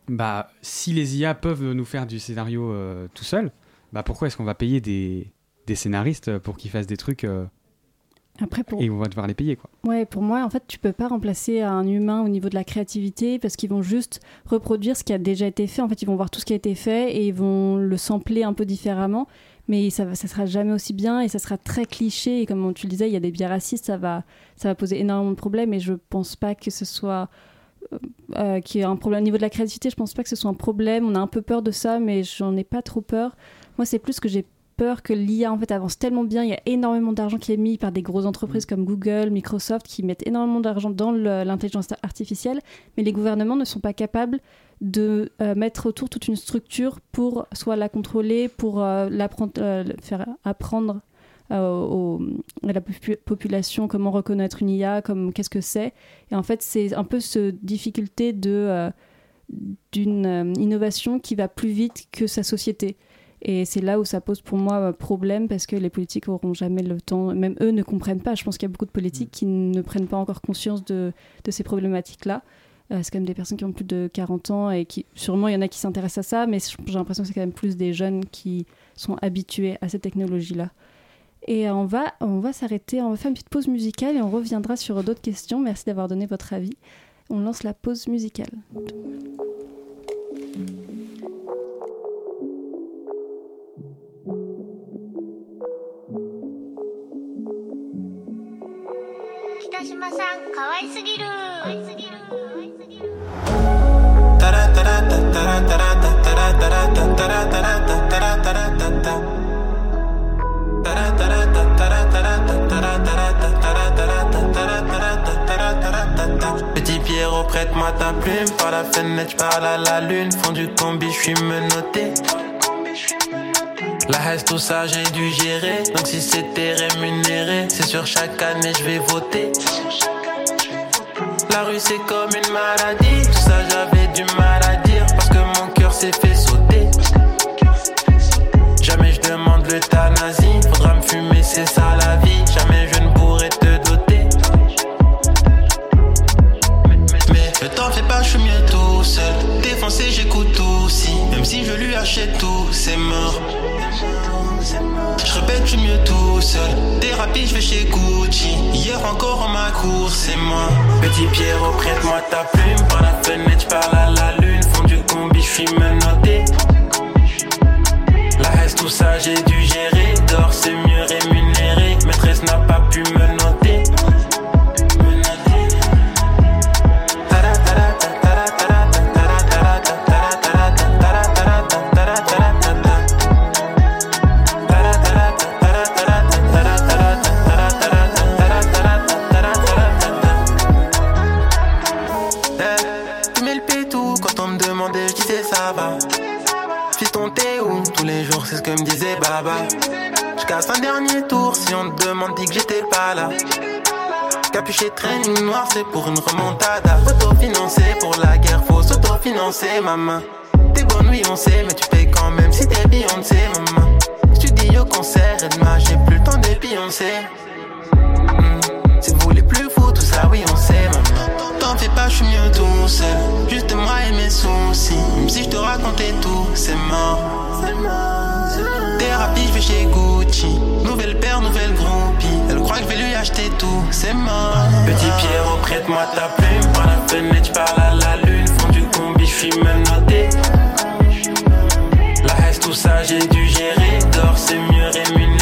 bah si les IA peuvent nous faire du scénario euh, tout seul, bah pourquoi est-ce qu'on va payer des, des scénaristes pour qu'ils fassent des trucs euh, Après, pour... et on va devoir les payer quoi. Ouais, pour moi, en fait, tu peux pas remplacer un humain au niveau de la créativité parce qu'ils vont juste reproduire ce qui a déjà été fait. En fait, ils vont voir tout ce qui a été fait et ils vont le sampler un peu différemment. Mais ça, ça sera jamais aussi bien et ça sera très cliché. Et comme tu le disais, il y a des biais racistes, ça va, ça va poser énormément de problèmes. Et je pense pas que ce soit euh, y ait un problème au niveau de la créativité. Je pense pas que ce soit un problème. On a un peu peur de ça, mais j'en ai pas trop peur. Moi, c'est plus que j'ai peur que l'IA en fait avance tellement bien. Il y a énormément d'argent qui est mis par des grosses entreprises comme Google, Microsoft, qui mettent énormément d'argent dans l'intelligence artificielle, mais les gouvernements ne sont pas capables de euh, mettre autour toute une structure pour soit la contrôler, pour euh, l'apprendre- euh, faire apprendre au- à la popu- population comment reconnaître une IA, comme qu'est-ce que c'est. Et en fait, c'est un peu cette difficulté de euh, d'une euh, innovation qui va plus vite que sa société. Et c'est là où ça pose pour moi euh, problème parce que les politiques auront jamais le temps, même eux ne comprennent pas. Je pense qu'il y a beaucoup de politiques qui ne prennent pas encore conscience de, de ces problématiques-là. Euh, c'est quand même des personnes qui ont plus de 40 ans et qui, sûrement, il y en a qui s'intéressent à ça, mais j'ai l'impression que c'est quand même plus des jeunes qui sont habitués à cette technologie-là. Et euh, on va, on va s'arrêter, on va faire une petite pause musicale et on reviendra sur d'autres questions. Merci d'avoir donné votre avis. On lance la pause musicale. Petit Pierrot, prête-moi ta plume. Par la fenêtre, parle à la lune. Fond du combi, je suis menotté. La haine, tout ça, j'ai dû gérer. Donc si c'était rémunéré, c'est sur chaque année, je vais voter. La rue, c'est comme une maladie. Tout ça, j'avais du mal à dire. Parce que mon cœur s'est fait seul. Thérapie, je vais chez Gucci. Hier encore en ma course, c'est moi. Petit Pierrot, prête-moi ta plume. Par la fenêtre, parle à la lune. Fond du combi, je suis menotté. La haine, tout ça, j'ai dû gérer. Disait Baba. Je casse un dernier tour si on te demande, dit que j'étais pas là. Capuché training noir, c'est pour une remontada. Autofinancé pour la guerre, faut s'autofinancer, maman. T'es bonne, oui, on sait, mais tu payes quand même si t'es Beyoncé, maman. Studio, concert, et j'ai plus le temps des Beyoncé. Hmm. Si vous les plus fous, tout ça, oui, on. Je suis mieux tout seul. Juste moi et mes soucis. Même si je te racontais tout, c'est mort. Thérapie, je vais chez Gucci. Nouvelle paire, nouvelle groupie. Elle croit que je vais lui acheter tout, c'est mort. Petit Pierrot, prête-moi ta plume. Par la fenêtre, je à la lune. Fond du combi, je suis menotté. La haine, tout ça, j'ai dû gérer. D'or, c'est mieux rémunéré.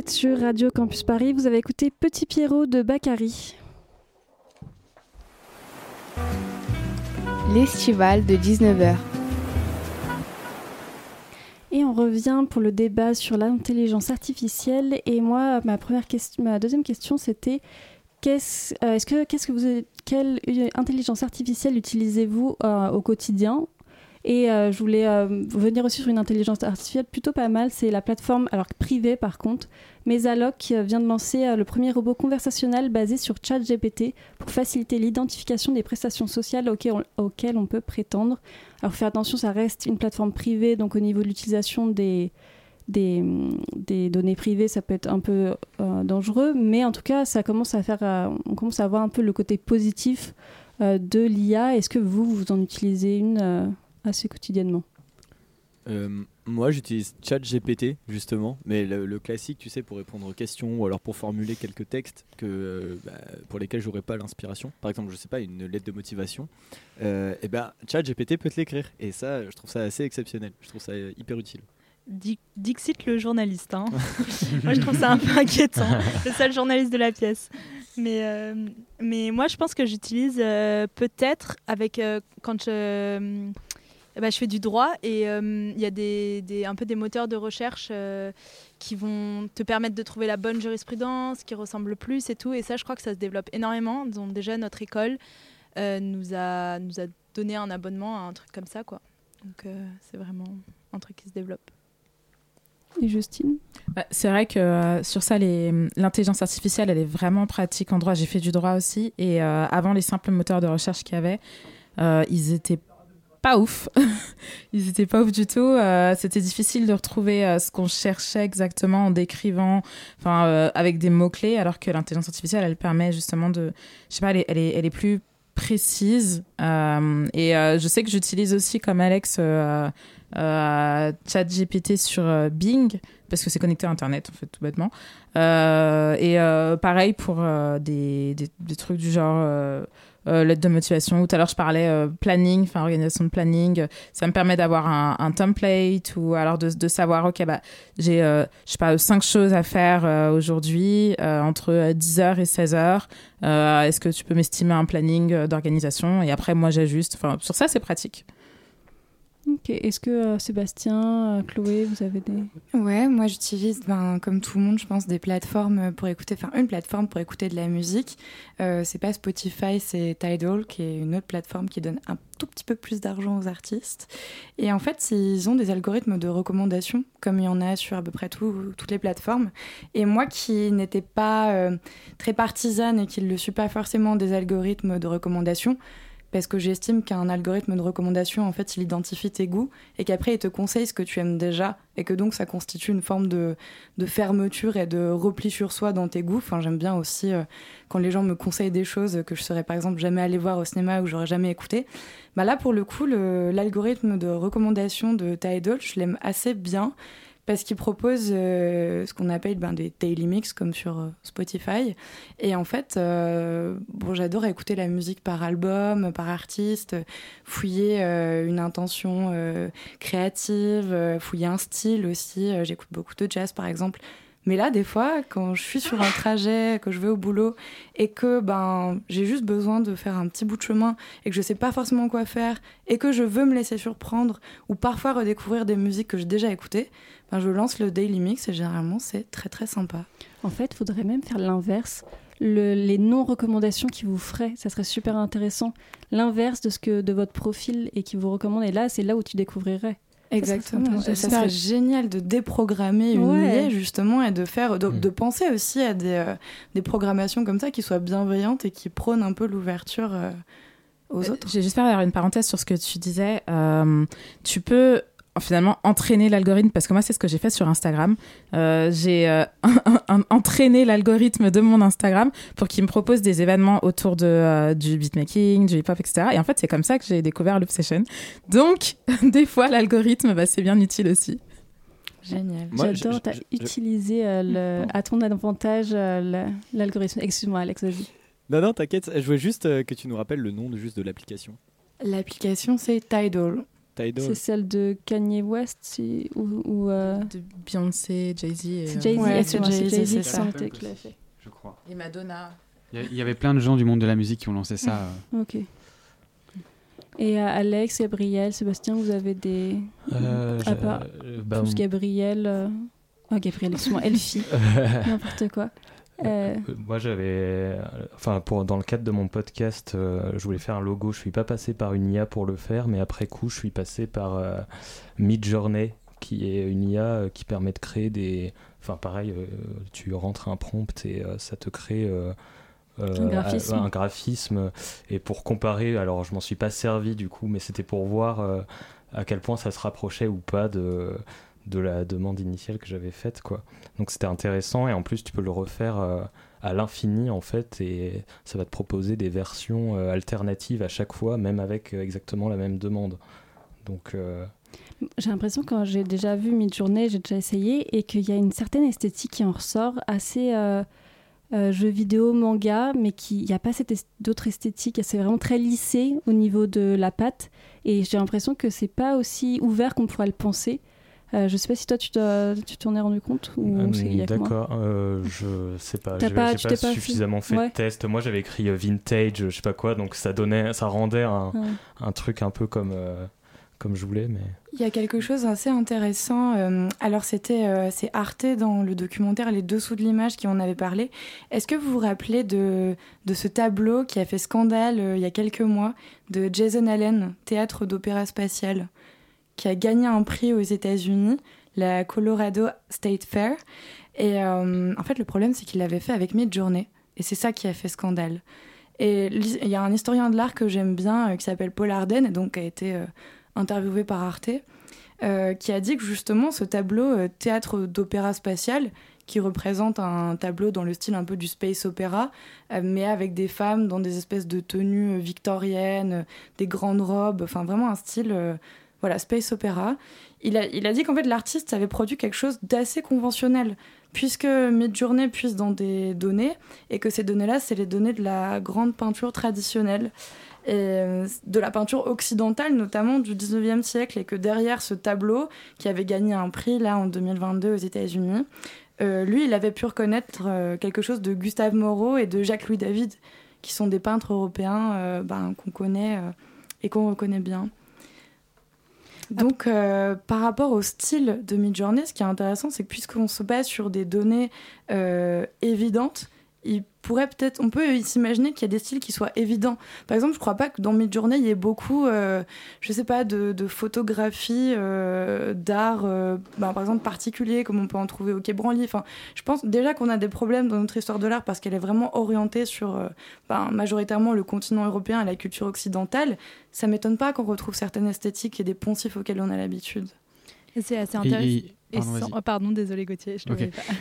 Êtes sur Radio Campus Paris, vous avez écouté Petit Pierrot de Bakary. L'estival de 19h. Et on revient pour le débat sur l'intelligence artificielle. Et moi, ma première question, ma deuxième question, c'était qu'est-ce, euh, est-ce que, qu'est-ce que vous, quelle intelligence artificielle utilisez-vous euh, au quotidien? Et euh, je voulais euh, venir aussi sur une intelligence artificielle plutôt pas mal. C'est la plateforme, alors privée par contre, Mesalog qui euh, vient de lancer le premier robot conversationnel basé sur ChatGPT pour faciliter l'identification des prestations sociales auxquelles on, peut prétendre. Alors, faire attention, ça reste une plateforme privée, donc au niveau de l'utilisation des, des, données privées, ça peut être un peu dangereux, mais en tout cas, ça commence à faire, on commence à voir un peu le côté positif de l'IA. Est-ce que vous, vous en utilisez une assez quotidiennement Euh, moi, j'utilise ChatGPT justement, mais le, le classique, tu sais, pour répondre aux questions ou alors pour formuler quelques textes que, euh, bah, pour lesquels j'aurais pas l'inspiration. Par exemple, je sais pas, une lettre de motivation. Euh, et ben, ChatGPT peut te l'écrire. Et ça, je trouve ça assez exceptionnel. Je trouve ça hyper utile. Di- Dixit le journaliste. hein. (laughs) moi, je trouve ça un peu inquiétant. Le seul journaliste de la pièce. Mais, euh, mais moi, je pense que j'utilise euh, peut-être avec euh, quand je, euh, bah, je fais du droit et euh, il y a des, des- un peu des moteurs de recherche euh, qui vont te permettre de trouver la bonne jurisprudence, qui ressemble le plus et tout. Et ça, je crois que ça se développe énormément. Donc déjà, notre école euh, nous, a, nous a donné un abonnement à un truc comme ça. Quoi. Donc euh, c'est vraiment un truc qui se développe. Et Justine? Bah, C'est vrai que euh, sur ça, les- l'intelligence artificielle, elle est vraiment pratique en droit. J'ai fait du droit aussi. Et euh, avant, les simples moteurs de recherche qu'il y avait, euh, ils étaient pas ouf. (laughs) ils étaient pas ouf du tout. Euh, C'était difficile de retrouver euh, ce qu'on cherchait exactement en décrivant, enfin, euh, avec des mots-clés, alors que l'intelligence artificielle, elle permet justement de. Je sais pas, elle est, elle est, plus précise. Et je sais que j'utilise aussi, comme Alex, ChatGPT sur Bing, parce que c'est connecté à Internet, en fait, tout bêtement. Et pareil pour des, des trucs du genre euh, lettre de motivation. Ou tout à l'heure, je parlais euh, planning, enfin organisation de planning. Ça me permet d'avoir un, template ou alors de, de savoir, OK, bah, j'ai, euh, je sais pas, cinq choses à faire euh, aujourd'hui euh, entre 10h et 16h. Euh, Est-ce que tu peux m'estimer un planning d'organisation? Et après, moi, j'ajuste. Enfin, sur ça, c'est pratique. Ok. Est-ce que euh, Sébastien, euh, Chloé, vous avez des... Ouais, moi j'utilise, ben, comme tout le monde, je pense, des plateformes pour écouter, enfin une plateforme pour écouter de la musique. Euh, c'est pas Spotify, c'est Tidal, qui est une autre plateforme qui donne un tout petit peu plus d'argent aux artistes. Et en fait, ils ont des algorithmes de recommandation, comme il y en a sur à peu près tout- toutes les plateformes. Et moi qui n'étais pas euh, très partisane et qui ne le suis pas forcément des algorithmes de recommandation, parce que j'estime qu'un algorithme de recommandation, en fait, il identifie tes goûts et qu'après, il te conseille ce que tu aimes déjà et que donc ça constitue une forme de, fermeture et de repli sur soi dans tes goûts. Enfin, j'aime bien aussi euh, quand les gens me conseillent des choses que je serais par exemple jamais allé voir au cinéma ou j'aurais jamais écouté. Bah là, pour le coup, l'algorithme de recommandation de Tidal, je l'aime assez bien parce qu'il propose euh, ce qu'on appelle ben, des daily mix comme sur euh, Spotify. Et en fait, euh, bon, j'adore écouter la musique par album, par artiste, fouiller une intention créative, fouiller un style aussi. J'écoute beaucoup de jazz par exemple. Mais là, des fois, quand je suis sur un trajet, que je vais au boulot et que ben j'ai juste besoin de faire un petit bout de chemin et que je sais pas forcément quoi faire et que je veux me laisser surprendre ou parfois redécouvrir des musiques que j'ai déjà écoutées, ben je lance le daily mix et généralement c'est très très sympa. En fait, il faudrait même faire l'inverse. Le- les non-recommandations qui vous feraient, ça serait super intéressant. L'inverse de ce que de votre profil et qui vous recommande. Et là, c'est là où tu découvrirais. Exactement. Ça Ça, serait génial de déprogrammer une Ouais. IA justement et de faire, de, de penser aussi à des, euh, des programmations comme ça qui soient bienveillantes et qui prônent un peu l'ouverture euh, aux autres. J'ai juste faire une parenthèse sur ce que tu disais. Euh, tu peux finalement entraîner l'algorithme parce que moi c'est ce que j'ai fait sur Instagram. Euh, j'ai euh, (laughs) entraîné l'algorithme de mon Instagram pour qu'il me propose des événements autour de, euh, du beatmaking, du hip-hop, etc. Et en fait c'est comme ça que j'ai découvert Loop Session. Donc (laughs) des fois l'algorithme bah, c'est bien utile aussi. Génial. J'adore, je- je- utilisé euh, le- à ton avantage euh, l'algorithme. Excuse-moi, Alex, vas-y. Non, non, t'inquiète, je voulais juste euh, que tu nous rappelles le nom de, juste de l'application. L'application c'est Tidal. C'est celle de Kanye West si- ou, ou, euh, De Beyoncé, Jay-Z et... C'est Jay-Z, Ouais, c'est Jay-Z, Jay-Z c'est qui l'a fait. Je crois. Et Madonna. Il y avait plein de gens du monde de la musique qui ont lancé ça. euh. Ok. Et euh, Alex, Gabriel, Sébastien, vous avez des. Euh, à part euh, bah, Gabriel. euh, Oh, Gabriel, excuse-moi, Elfie. (laughs) N'importe quoi. Euh, Moi, j'avais, euh, enfin, pour dans le cadre de mon podcast, euh, je voulais faire un logo. Je suis pas passé par une IA pour le faire, mais après coup, je suis passé par euh, Midjourney, qui est une IA euh, qui permet de créer des, enfin, pareil, euh, tu rentres un prompt et euh, ça te crée. euh, euh, Un graphisme. un graphisme. Et pour comparer, alors je m'en suis pas servi du coup, mais c'était pour voir euh, à quel point ça se rapprochait ou pas de, de la demande initiale que j'avais faite. Quoi. Donc c'était intéressant et en plus tu peux le refaire euh, à l'infini en fait et ça va te proposer des versions euh, alternatives à chaque fois, même avec euh, exactement la même demande. Donc J'ai l'impression quand j'ai déjà vu Midjourney, j'ai déjà essayé, et qu'il y a une certaine esthétique qui en ressort, assez euh, euh, jeu vidéo, manga, mais qu'il n'y a pas cette est- d'autre esthétique. C'est vraiment très lissé au niveau de la patte, et j'ai l'impression que c'est pas aussi ouvert qu'on pourrait le penser. Euh, je sais pas si toi tu t'en tu t'en es rendu compte ou euh, c'est- il y a que moi. D'accord, euh, je sais pas, T'as j'ai pas- pas, suffisamment fait Ouais. de tests. Moi j'avais écrit euh, vintage, je sais pas quoi, donc ça donnait, ça rendait un, Ouais. un truc un peu comme, euh, comme je voulais, mais. Il y a quelque chose d'assez intéressant. euh, alors c'était euh, c'est Arte dans le documentaire Les Dessous de l'image qui en avait parlé. Est-ce que vous vous rappelez de, de ce tableau qui a fait scandale euh, il y a quelques mois de Jason Allen, théâtre d'opéra spatial, qui a gagné un prix aux États-Unis, la Colorado State Fair. Et euh, en fait le problème c'est qu'il l'avait fait avec Midjourney et c'est ça qui a fait scandale. Et il y a un historien de l'art que j'aime bien euh, qui s'appelle Paul Arden et donc qui a été euh, interviewé par Arte, qui a dit que justement ce tableau théâtre d'opéra spatial, qui représente un tableau dans le style un peu du space opéra, mais avec des femmes dans des espèces de tenues victoriennes, des grandes robes, enfin vraiment un style voilà space opéra. Il a, dit qu'en fait l'artiste avait produit quelque chose d'assez conventionnel, puisque Midjourney puise dans des données, et que ces données-là, c'est les données de la grande peinture traditionnelle et euh, de la peinture occidentale, notamment du 19e siècle, et que derrière ce tableau, qui avait gagné un prix là en 2022 aux États-Unis, euh, lui, il avait pu reconnaître euh, quelque chose de Gustave Moreau et de Jacques-Louis David, qui sont des peintres européens ben, qu'on connaît et qu'on reconnaît bien. Donc, euh, par rapport au style de Midjourney, ce qui est intéressant, c'est que puisqu'on se base sur des données euh, évidentes, il pourrait peut-être, on peut s'imaginer qu'il y a des styles qui soient évidents. Par exemple, je crois pas que dans Midjourney il y ait beaucoup, euh, je sais pas, de, photographies euh, d'art, euh, ben, par exemple particulier, comme on peut en trouver au Quai Branly. Enfin, je pense déjà qu'on a des problèmes dans notre histoire de l'art parce qu'elle est vraiment orientée sur, euh, ben, majoritairement le continent européen et la culture occidentale. Ça m'étonne pas qu'on retrouve certaines esthétiques et des poncifs auxquels on a l'habitude. C'est assez intéressant. et- Et pardon, sans- oh, pardon, désolé Gauthier. Je pas.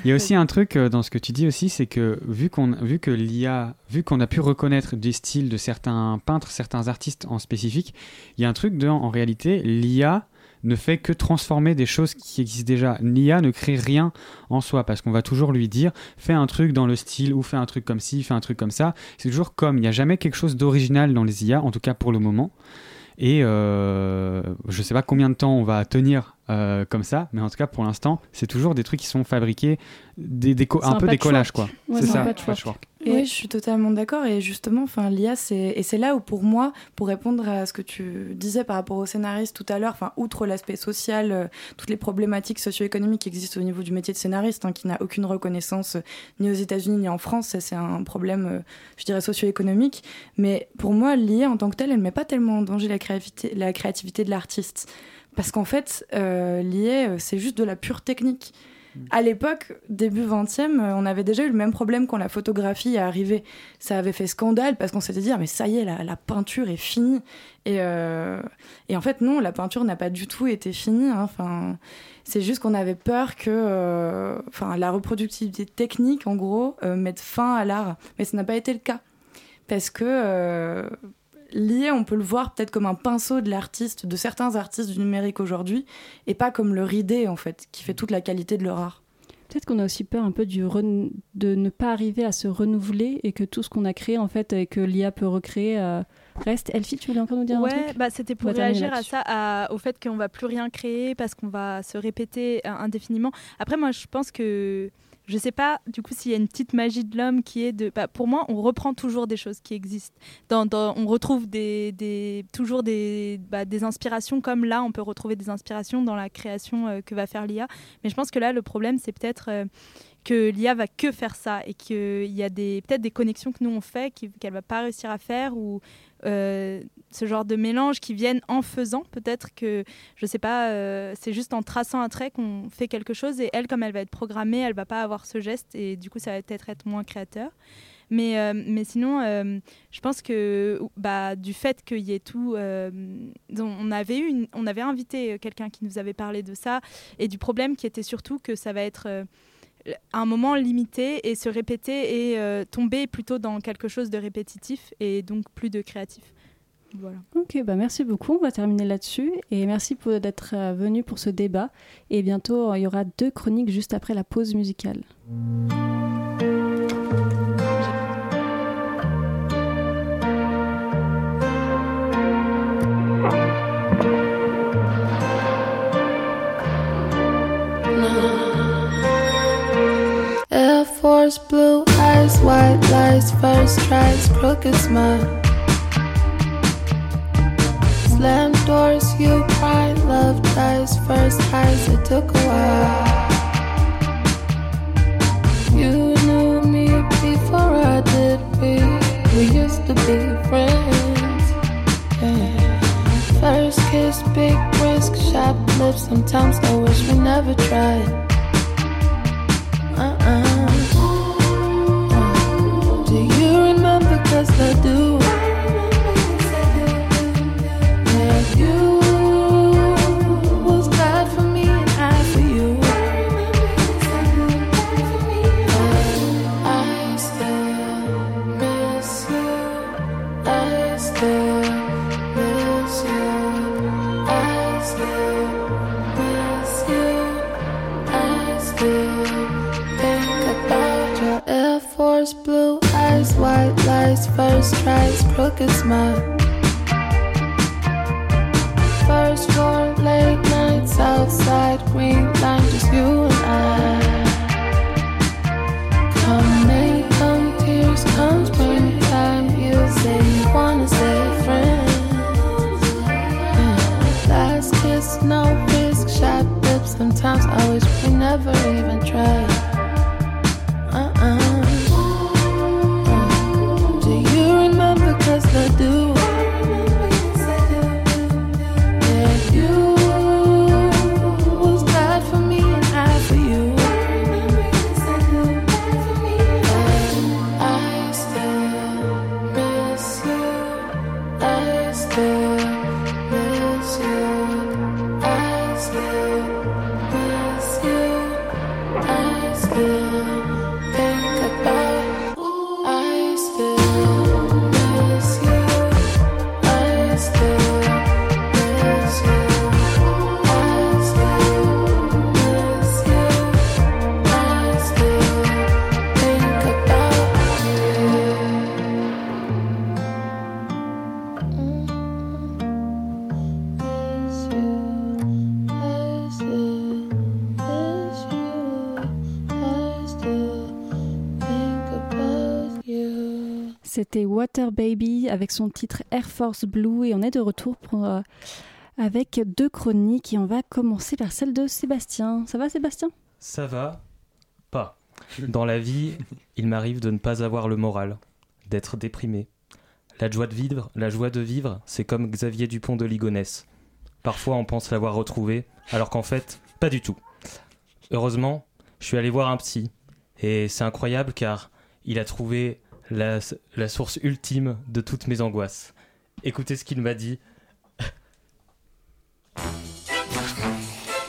Il y a aussi un truc euh, dans ce que tu dis aussi, c'est que vu qu'on vu que l'IA, vu qu'on a pu reconnaître des styles de certains peintres, certains artistes en spécifique, il y a un truc de, en réalité, l'IA ne fait que transformer des choses qui existent déjà. L'IA ne crée rien en soi parce qu'on va toujours lui dire fais un truc dans le style ou fais un truc comme ci, fais un truc comme ça. C'est toujours comme. Il n'y a jamais quelque chose d'original dans les IA, en tout cas pour le moment. Et euh, je sais pas combien de temps on va tenir euh, comme ça, mais en tout cas pour l'instant, c'est toujours des trucs qui sont fabriqués, des, des un, un peu des collages quoi. Ouais, c'est ça, patchwork. patchwork. Oui, je suis totalement d'accord. Et justement, enfin, l'IA, c'est et c'est là où pour moi, pour répondre à ce que tu disais par rapport aux scénaristes tout à l'heure, enfin, outre l'aspect social, euh, toutes les problématiques socio-économiques qui existent au niveau du métier de scénariste, hein, qui n'a aucune reconnaissance euh, ni aux États-Unis ni en France, ça, c'est un problème, euh, je dirais, socio-économique. Mais pour moi, l'IA en tant que telle, elle met pas tellement en danger la créativité, la créativité de l'artiste, parce qu'en fait, euh, l'IA, euh, c'est juste de la pure technique. À l'époque, début 20e, euh, on avait déjà eu le même problème quand la photographie est arrivée. Ça avait fait scandale parce qu'on s'était dit, ah, mais ça y est, la, la peinture est finie. Et, euh, et en fait, non, la peinture n'a pas du tout été finie. hein. Enfin, c'est juste qu'on avait peur que euh, enfin, la reproductivité technique, en gros, euh, mette fin à l'art. Mais ce n'a pas été le cas. Parce que l'IA, on peut le voir peut-être comme un pinceau de l'artiste, de certains artistes du numérique aujourd'hui, et pas comme le ridé, en fait, qui fait toute la qualité de leur art. Peut-être qu'on a aussi peur un peu du de ne pas arriver à se renouveler et que tout ce qu'on a créé en fait et que l'IA peut recréer euh, reste. Elfie, tu voulais encore nous dire un Ouais, truc? bah, c'était pour réagir à ça, à- au fait qu'on va plus rien créer parce qu'on va se répéter indéfiniment. Après, moi, je pense que je sais pas du coup s'il y a une petite magie de l'homme qui est de. bah, pour moi, on reprend toujours des choses qui existent. On retrouve des, toujours des, bah, des inspirations comme là, on peut retrouver des inspirations dans la création euh, que va faire l'IA. Mais je pense que là, le problème, c'est peut-être. euh, que l'IA va que faire ça et qu'il y a peut-être des connexions que nous on fait qu'elle va pas réussir à faire ou euh, ce genre de mélange qui viennent en faisant peut-être que je sais pas euh, c'est juste en traçant un trait qu'on fait quelque chose et elle comme elle va être programmée elle va pas avoir ce geste et du coup ça va peut-être être moins créateur mais, euh, mais sinon, euh, je pense que bah, du fait qu'il y ait tout, on, avait on avait invité quelqu'un qui nous avait parlé de ça et du problème qui était surtout que ça va être un moment limité et se répéter et tomber plutôt dans quelque chose de répétitif et donc plus de créatif. Voilà. Ok, bah merci beaucoup. On va terminer là-dessus. Et merci pour- d'être euh, venu pour ce débat. Et bientôt, il y aura deux chroniques juste après la pause musicale. Air Force blue eyes, white lies, first tries, crooked smile. Slam doors, you cry, love dies, first highs, it took a while. You knew me before I did, we, we used to be friends. Yeah. First kiss, big risk, sharp lips, sometimes I wish we never tried. Uh-uh. Do you remember? Cause I do. C'était Water Baby avec son titre Air Force Blue et on est de retour pour, euh, avec deux chroniques et on va commencer par celle de Sébastien. Ça va Sébastien? Ça va Pas. Dans la vie, il m'arrive de ne pas avoir le moral, d'être déprimé. La joie de vivre, la joie de vivre, c'est comme Xavier Dupont de Ligonnès. Parfois, on pense l'avoir retrouvé, alors qu'en fait, pas du tout. Heureusement, je suis allé voir un psy, et c'est incroyable car il a trouvé la, la source ultime de toutes mes angoisses. Écoutez ce qu'il m'a dit.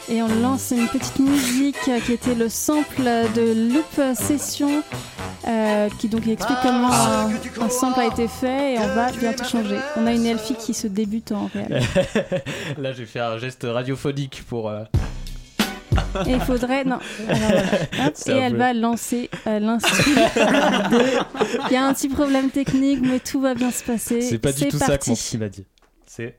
Et on lance une petite musique qui était le sample de Loop Session, euh, qui donc explique comment un, un sample a été fait et on va bientôt changer. On a une Elfie qui se débute en réel. (laughs) Là, j'ai fait un geste radiophonique pour. euh, Et il faudrait. Non. (laughs) Alors, voilà. Hop, C'est et elle peu- va lancer euh, l'instru. (laughs) de- Il y a un petit problème technique, mais tout va bien se passer. C'est pas du tout ça que parti. mon m'a dit. C'est.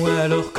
Bon alors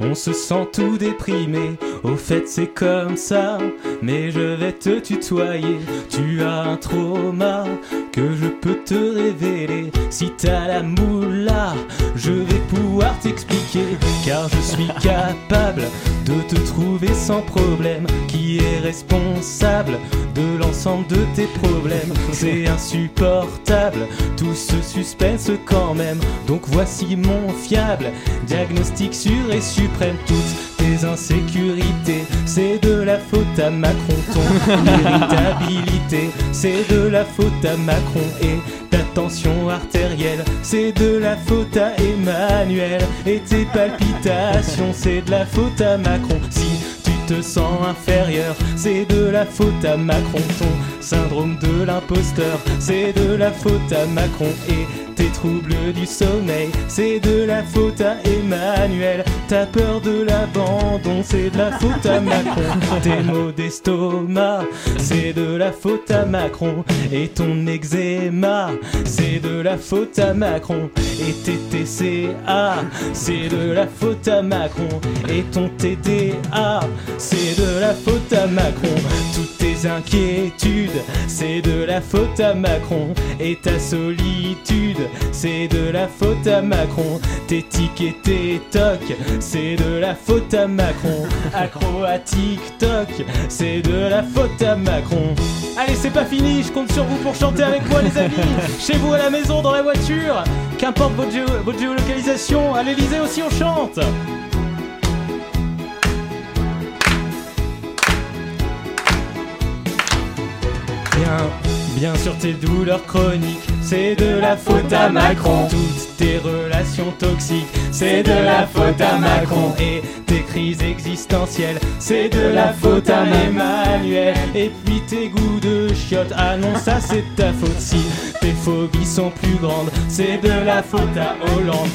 on se sent tout déprimé. Au fait c'est comme ça, mais je vais te tutoyer. Tu as un trauma que je peux te révéler. Si t'as la moula, je vais pouvoir t'expliquer. Car je suis capable de te trouver sans problème. Qui est responsable de l'ensemble de tes problèmes C'est insupportable, tout ce suspense quand même. Donc voici mon fiable diagnostic sûr et suprême. Toutes tes insécurités, c'est de la faute à Macron. Ton (laughs) irritabilité, c'est de la faute à Macron. Et ta tension artérielle, c'est de la faute à Emmanuel. Et tes palpitations, c'est de la faute à Macron. Si te sens inférieur, c'est de la faute à Macron. Ton syndrome de l'imposteur, c'est de la faute à Macron. Et tes troubles du sommeil, c'est de la faute à Emmanuel. Ta peur de l'abandon, c'est de la faute à Macron. Tes maux d'estomac, c'est de la faute à Macron. Et ton eczéma, c'est de la faute à Macron. Et tes TCA, c'est de la faute à Macron. Et ton TDA, c'est de la faute à Macron. Toutes tes inquiétudes, c'est de la faute à Macron. Et ta solitude, c'est de la faute à Macron. Tes tics tes tocs, c'est de la faute à Macron. Accro à TikTok, c'est de la faute à Macron. Allez, c'est pas fini, je compte sur vous pour chanter avec moi, les amis. Chez vous, à la maison, dans la voiture, qu'importe votre, votre géolocalisation, à l'Elysée aussi, on chante. Bien, bien sûr tes douleurs chroniques, c'est de la faute à Macron. Toutes tes relations toxiques, c'est de la faute à Macron. Et tes crises existentielles, c'est de la faute à Emmanuel. Et puis tes goûts de chiottes, ah non ça c'est ta faute. Si tes phobies sont plus grandes, c'est de la faute à Hollande.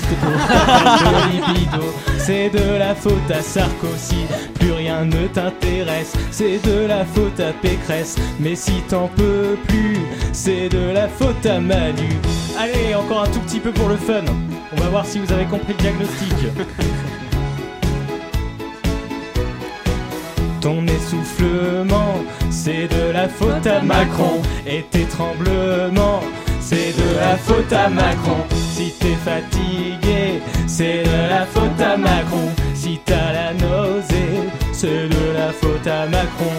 C'est de la faute à Sarkozy. Plus rien ne t'intéresse, c'est de la faute à Pécresse. Mais si t'en peux plus, c'est de la faute à Allez, encore un tout petit peu pour le fun. On va voir si vous avez compris le diagnostic. (laughs) Ton essoufflement, c'est de la faute à Macron. Et tes tremblements, c'est de la faute à Macron. Si t'es fatigué, c'est de la faute à Macron. Si t'as la nausée, c'est de la faute à Macron.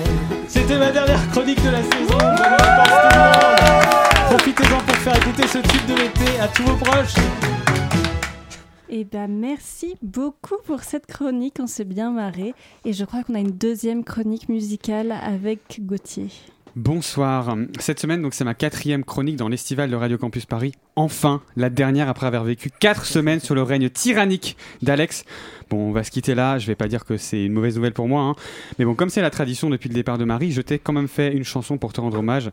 C'était ma dernière chronique de la saison. Profitez-en faire écouter ce tube de l'été à tous vos proches. Eh ben merci beaucoup pour cette chronique, on s'est bien marré. Et je crois qu'on a une deuxième chronique musicale avec Gauthier. Bonsoir. Cette semaine, donc, c'est ma quatrième chronique dans l'estival de Radio Campus Paris. Enfin, la dernière après avoir vécu quatre semaines sur le règne tyrannique d'Alex. Bon, on va se quitter là. Je vais pas dire que c'est une mauvaise nouvelle pour moi, hein. mais bon, comme c'est la tradition depuis le départ de Marie, je t'ai quand même fait une chanson pour te rendre hommage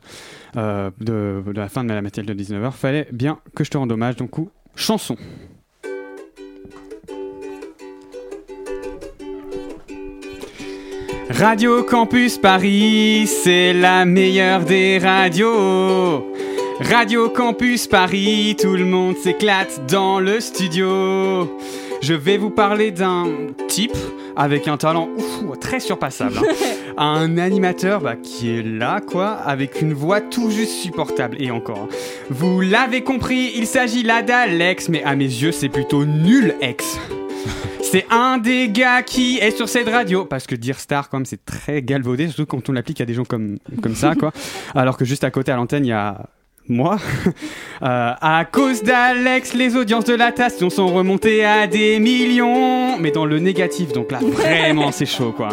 euh, de, la fin de la matinale de 19h. Fallait bien que je te rende hommage, donc chanson. Radio Campus Paris, c'est la meilleure des radios. Radio Campus Paris, tout le monde s'éclate dans le studio. Je vais vous parler d'un type avec un talent ouf, très surpassable. hein. (laughs) un animateur bah, qui est là, quoi, avec une voix tout juste supportable. Et encore. Vous l'avez compris, il s'agit là d'Alex, mais à mes yeux, c'est plutôt nul ex. C'est un des gars qui est sur cette radio. Parce que dire star, comme c'est très galvaudé, surtout quand on l'applique à des gens comme, comme ça, quoi. Alors que juste à côté à l'antenne, il y a moi. (laughs) Euh, à cause d'Alex, les audiences de la station sont remontées à des millions. Mais dans le négatif, donc là, vraiment, c'est chaud, quoi.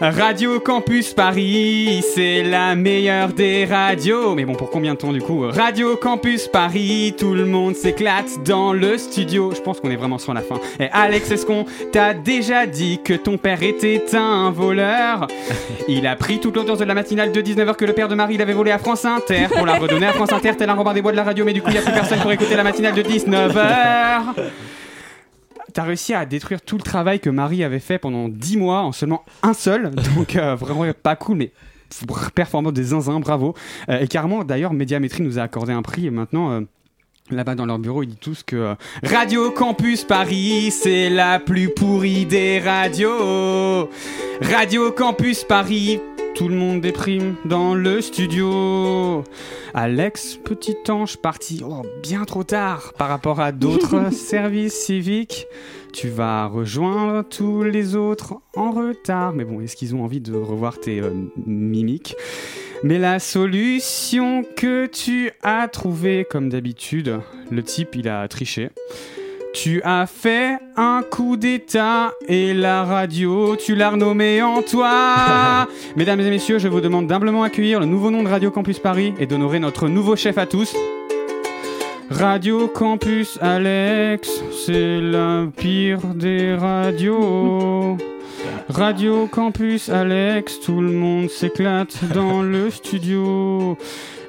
Radio Campus Paris, c'est la meilleure des radios. Mais bon, pour combien de temps du coup Radio Campus Paris, tout le monde s'éclate dans le studio. Je pense qu'on est vraiment sur la fin. Et Alex, est-ce qu'on t'a déjà dit que ton père était un voleur? (laughs) Il a pris toute l'audience de la matinale de 19h que le père de Marie l'avait volé à France Inter pour la redonner à France Inter, tel un Robin des Bois de la radio. Mais du coup, il n'y a plus personne pour écouter la matinale de 19h. (laughs) T'as réussi à détruire tout le travail que Marie avait fait pendant 10 mois en seulement un seul. (laughs) Donc euh, vraiment pas cool, mais performant des zinzins, bravo. Euh, et carrément, d'ailleurs, Médiamétrie nous a accordé un prix et maintenant... euh, Là-bas dans leur bureau, ils disent tous que euh, Radio Campus Paris, c'est la plus pourrie des radios. Radio Campus Paris, tout le monde déprime dans le studio. Alex, petit ange parti oh, bien trop tard par rapport à d'autres (laughs) services civiques. Tu vas rejoindre tous les autres en retard. Mais bon, est-ce qu'ils ont envie de revoir tes euh, mimiques? Mais la solution que tu as trouvée, comme d'habitude, le type il a triché. Tu as fait un coup d'état et la radio, tu l'as renommée en toi. (laughs) Mesdames et messieurs, je vous demande d'humblement accueillir le nouveau nom de Radio Campus Paris et d'honorer notre nouveau chef à tous. Radio Campus Alex, c'est la pire des radios. Radio Campus Alex, tout le monde s'éclate dans (laughs) le studio.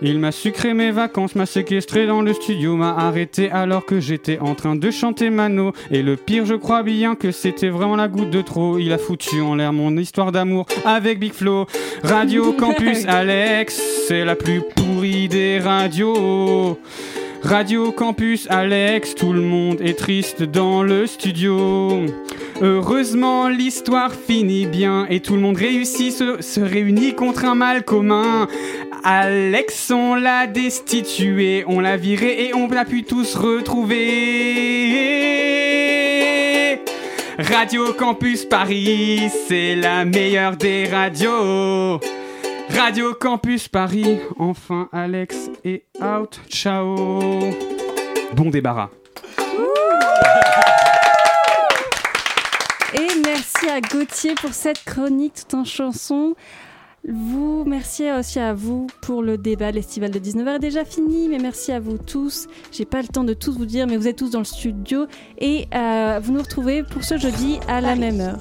Il m'a sucré mes vacances, m'a séquestré dans le studio, m'a arrêté alors que j'étais en train de chanter Mano. Et le pire, je crois bien que c'était vraiment la goutte de trop. Il a foutu en l'air mon histoire d'amour avec Big Flo. Radio Campus (laughs) Alex, c'est la plus pourrie des radios. Radio Campus Alex, tout le monde est triste dans le studio. Heureusement, l'histoire finit bien et tout le monde réussit, se, se réunit contre un mal commun. Alex, on l'a destitué, on l'a viré et on l'a pu tous retrouver. Radio Campus Paris, c'est la meilleure des radios. Radio Campus Paris, enfin Alex est out, ciao. Bon débarras. Et merci à Gauthier pour cette chronique tout en chanson. Vous, merci aussi à vous pour le débat. L'estival de 19h est déjà fini, mais merci à vous tous. J'ai pas le temps de tous vous dire, mais vous êtes tous dans le studio et euh, vous nous retrouvez pour ce jeudi à la même heure.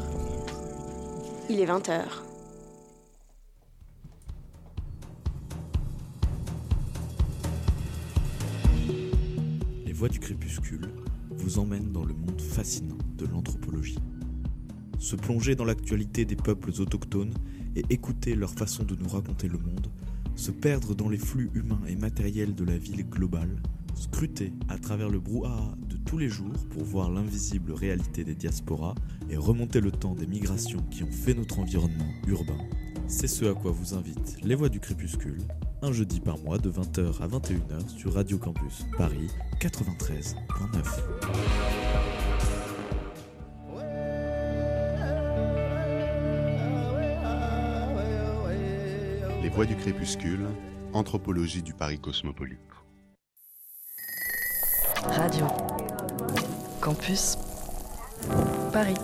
Il est 20h. Voix du crépuscule vous emmènent dans le monde fascinant de l'anthropologie. Se plonger dans l'actualité des peuples autochtones et écouter leur façon de nous raconter le monde, se perdre dans les flux humains et matériels de la ville globale, scruter à travers le brouhaha de tous les jours pour voir l'invisible réalité des diasporas et remonter le temps des migrations qui ont fait notre environnement urbain. C'est ce à quoi vous invitent les voix du crépuscule, un jeudi par mois de 20h à 21h sur Radio Campus Paris 93.9. Les voix du crépuscule, anthropologie du Paris cosmopolite. Radio. Campus. Paris.